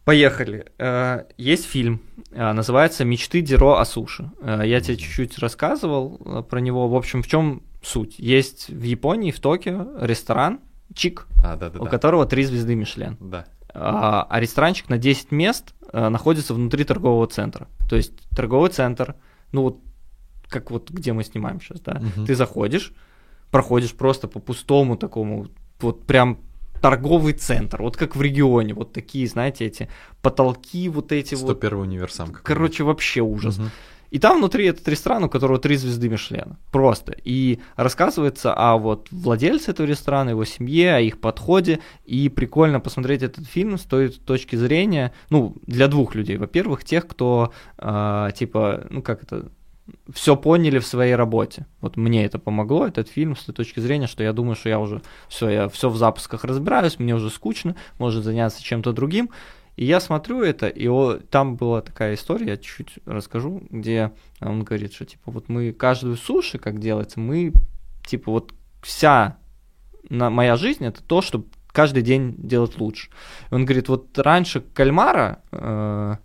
Поехали. Э, Есть фильм, э, называется «Мечты Диро о суши». Э, Я тебе чуть-чуть рассказывал про него. В общем, в чем суть? Есть в Японии, в Токио ресторан Чик, А, да, да, у да. которого три звезды Мишлен. Да. А а ресторанчик на 10 мест находится внутри торгового центра. То есть торговый центр, ну вот как вот где мы снимаем сейчас, да, Мгм. ты заходишь, проходишь просто по пустому такому, вот прям торговый центр, вот как в регионе, вот такие, знаете, эти потолки вот эти вот, 101 универсам. короче, вообще ужас. Мгм. И там внутри этот ресторан, у которого три звезды Мишлена. Просто. И рассказывается о вот владельце этого ресторана, его семье, о их подходе. И прикольно посмотреть этот фильм с той точки зрения, ну, для двух людей. Во-первых, тех, кто, а, типа, ну, как это, все поняли в своей работе. Вот мне это помогло, этот фильм, с той точки зрения, что я думаю, что я уже все, я все в запусках разбираюсь, мне уже скучно, может заняться чем-то другим. И я смотрю это, и о- там была такая история, я чуть-чуть расскажу, где он говорит, что типа вот мы каждую суши, как делается, мы типа вот вся на, моя жизнь это то, чтобы каждый день делать лучше. Он говорит, вот раньше кальмара, э,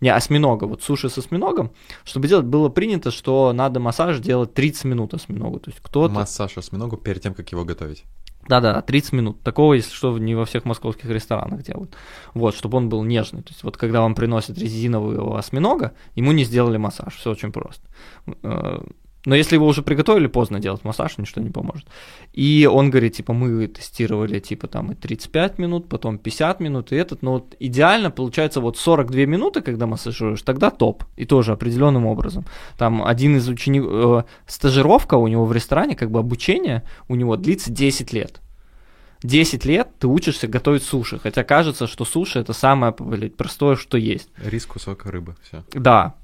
не, осьминога, вот суши с осьминогом, чтобы делать, было принято, что надо массаж делать 30 минут осьминогу. То есть кто-то... Массаж осьминогу перед тем, как его готовить. Да-да, 30 минут. Такого, если что, не во всех московских ресторанах делают. Вот, чтобы он был нежный. То есть вот когда вам приносят резинового осьминога, ему не сделали массаж. Все очень просто. Э, Но если его уже приготовили, поздно делать массаж, ничто не поможет. И он говорит, типа, мы тестировали, типа, там и 35 минут, потом 50 минут, и этот, но вот идеально получается вот 42 минуты, когда массажируешь, тогда топ. И тоже определенным образом. Там один из учеников, стажировка у него в ресторане, как бы обучение у него длится 10 лет. 10 лет ты учишься готовить суши, хотя кажется, что суши это самое блядь, простое, что есть. Рис, кусок рыбы, все. Да,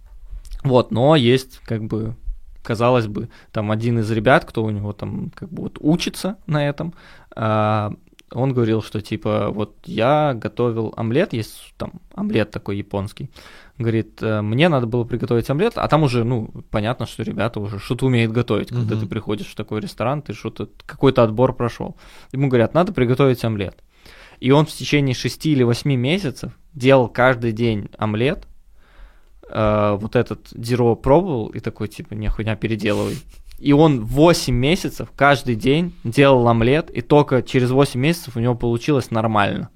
вот, но есть как бы казалось бы, там один из ребят, кто у него там как бы вот учится на этом, а, он говорил, что типа вот я готовил омлет, есть там омлет такой японский, говорит, «э, мне надо было приготовить омлет, а там уже, ну, понятно, что ребята уже что-то умеют готовить, когда Мгм. ты приходишь в такой ресторан, ты что-то, какой-то отбор прошел. Ему говорят, надо приготовить омлет. И он в течение 6 или 8 месяцев делал каждый день омлет, э, вот этот Диро пробовал и такой, типа, не хуйня, переделывай. И он 8 месяцев каждый день делал омлет, и только через 8 месяцев у него получилось нормально.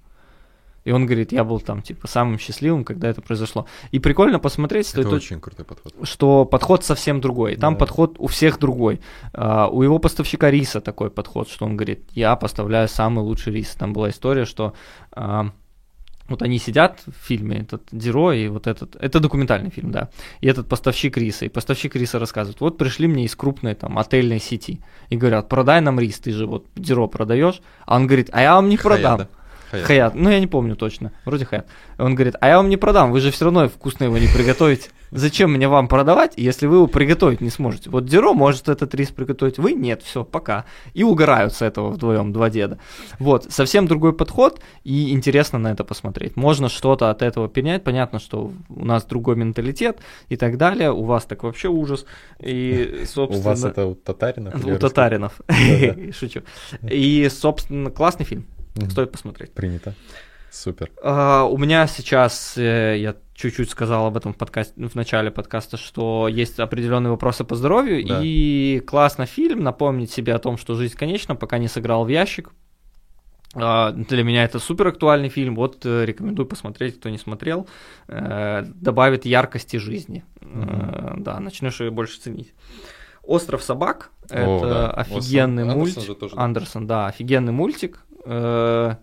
И он говорит, я был там, типа, самым счастливым, когда это произошло. И прикольно посмотреть, что Это это очень крутой подход. что подход совсем другой. И Там Да. подход у всех другой. А, у его поставщика риса такой подход, что он говорит, я поставляю самый лучший рис. Там была история, что а, вот они сидят в фильме, этот Диро и вот этот, это документальный фильм, да, и этот поставщик риса, и поставщик риса рассказывает, вот пришли мне из крупной там отельной сети, и говорят, продай нам рис, ты же вот Диро продаешь, а он говорит, а я вам не продам. Хаяда. Хаят. Хаят, ну я не помню точно, вроде Хаят. Он говорит, а я вам не продам, вы же все равно вкусно его не приготовите. Зачем мне вам продавать, если вы его приготовить не сможете? Вот Диро может этот рис приготовить, вы нет, все, пока. И угорают с этого вдвоем два деда. Вот, совсем другой подход, и интересно на это посмотреть. Можно что-то от этого перенять, понятно, что у нас другой менталитет и так далее, у вас так вообще ужас. И, *laughs* У собственно... вас это у татаринов? У татаринов. *laughs* Шучу. И, собственно, классный фильм. Мгм. Стоит посмотреть. Принято. Супер. А, у меня сейчас, э, я чуть-чуть сказал об этом в, подкасте, в начале подкаста, что есть определенные вопросы по здоровью, Да. и классно фильм, напомнить себе о том, что жизнь конечна, пока не сыграл в ящик. А, Для меня это супер актуальный фильм, вот э, рекомендую посмотреть, кто не смотрел, Э, добавит яркости жизни, Э, да, начнешь ее больше ценить. Остров собак, это да. офигенный Андерсон мультик. тоже, да? Андерсон, да, офигенный мультик. Э,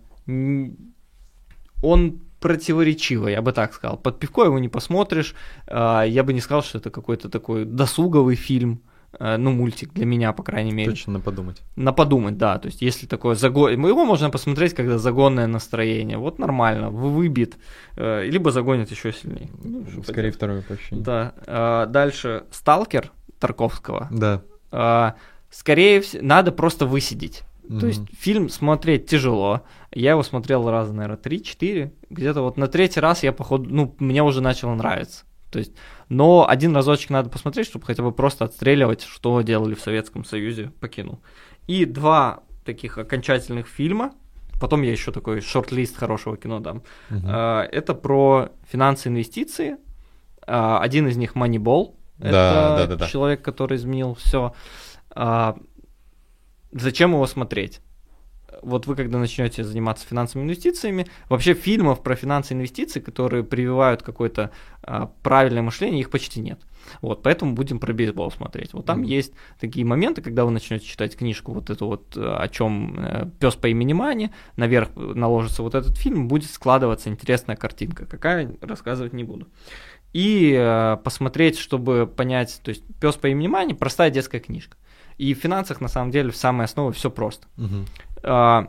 Он противоречивый, я бы так сказал. Под пивко его не посмотришь. А, Я бы не сказал, что это какой-то такой досуговый фильм. Э, Ну, мультик для меня, по крайней мере. Точно на подумать. На подумать, да. То есть, если такое заго... Его можно посмотреть, когда загонное настроение. Вот нормально, вы- выбит. э, Либо загонит еще сильнее. Ну, Скорее второе вообще. да. а, Дальше Сталкер. Тарковского. Да. А, скорее всего, надо просто высидеть. То Мгм. есть фильм смотреть тяжело. Я его смотрел раза, наверное, 3-4. Где-то вот на третий раз я, походу, ну, мне уже начало нравиться. То есть, но один разочек надо посмотреть, чтобы хотя бы просто отстреливать, что делали в Советском Союзе по кино. И два таких окончательных фильма. Потом я еще такой шорт-лист хорошего кино дам. А, Это про финансы и инвестиции. А, Один из них Moneyball. Да, Это да, да, да. человек, который изменил все. Зачем его смотреть? Вот вы, когда начнете заниматься финансовыми инвестициями, вообще фильмов про финансы и инвестиции, которые прививают какое-то а, правильное мышление, их почти нет. Вот, поэтому будем про бейсбол смотреть. Вот там Мгм. есть такие моменты, когда вы начнете читать книжку, вот эту вот, э, о чем пес по имени Мани, наверх наложится вот этот фильм, будет складываться интересная картинка. Какая, рассказывать не буду. И э, посмотреть, чтобы понять, то есть пес по имени Мани простая детская книжка. И в финансах, на самом деле, в самой основе все просто. А,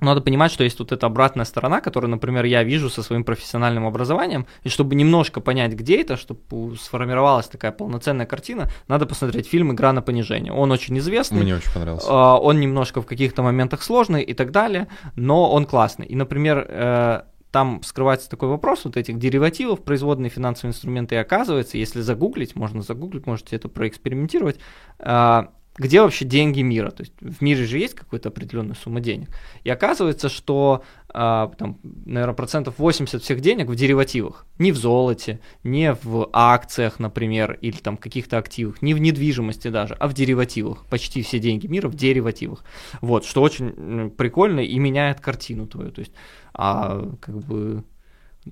надо понимать, что есть вот эта обратная сторона, которую, например, я вижу со своим профессиональным образованием, и чтобы немножко понять, где это, чтобы сформировалась такая полноценная картина, надо посмотреть фильм «Игра на понижение». Он очень известный, Мне очень понравился. а, он немножко в каких-то моментах сложный и так далее, но он классный. И, например, э, там скрывается такой вопрос вот этих деривативов, производные финансовые инструменты, и оказывается, если загуглить, можно загуглить, можете это проэкспериментировать, а, где вообще деньги мира? То есть в мире же есть какая-то определенная сумма денег. И оказывается, что а, там, наверное, процентов 80 всех денег в деривативах. Не в золоте, не в акциях, например, или там каких-то активах, не в недвижимости даже, а в деривативах. Почти все деньги мира в деривативах. Вот, что очень прикольно и меняет картину твою. То есть, а как бы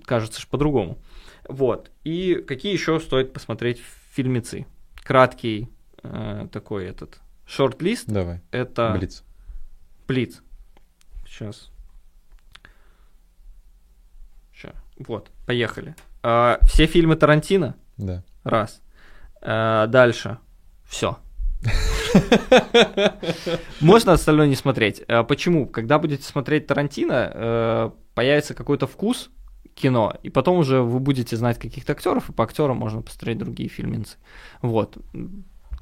кажется ж по-другому. Вот. И какие еще стоит посмотреть фильмецы? Краткий э, такой этот шорт-лист. Давай. Это Блиц. Блиц. Сейчас. Ща. Вот, поехали. А, все фильмы Тарантино? Да. Раз. А, дальше. Все. Можно остальное не смотреть. А, почему? Когда будете смотреть Тарантино, э, появится какой-то вкус кино, и потом уже вы будете знать каких-то актеров, и по актерам можно посмотреть другие фильминцы. Вот.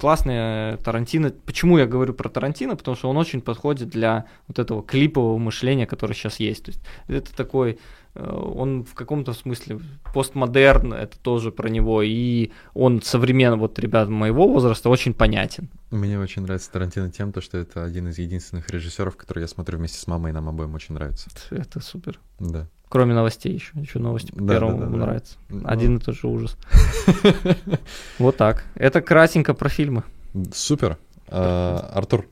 Классный Тарантино. Почему я говорю про Тарантино? Потому что он очень подходит для вот этого клипового мышления, которое сейчас есть. То есть это такой, э, он в каком-то смысле постмодерн, это тоже про него, и он современный, вот ребят моего возраста, очень понятен. Мне очень нравится Тарантино тем, то, что это один из единственных режиссеров, который я смотрю вместе с мамой, и нам обоим очень нравится. Это супер. Да. Кроме новостей еще, еще новости по Да, первому да, да, да. нравится. Ну. Один и тот же ужас. *laughs* Вот так. Это кратенько про фильмы. Супер. А, Артур,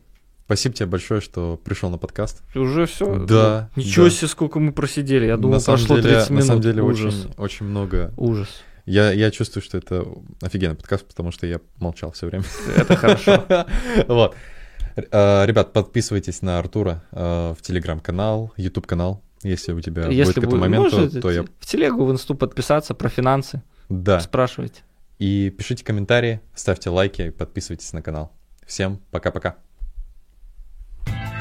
спасибо тебе большое, что пришел на подкаст. Уже все? Да, Ничего да. себе, сколько мы просидели. Я думал, на прошло деле, 30 минут. На самом деле Ужас. очень, очень много. Ужас. Я, я чувствую, что это офигенный подкаст, потому что я молчал все время. Это хорошо. *laughs* Вот. А, Ребят, подписывайтесь на Артура а, в телеграм-канал, YouTube-канал. Если у тебя Если будет какой-то момент, то, то я... В телегу, в инсту подписаться про финансы. Да. Спрашивайте. И пишите комментарии, ставьте лайки, подписывайтесь на канал. Всем пока-пока. thank you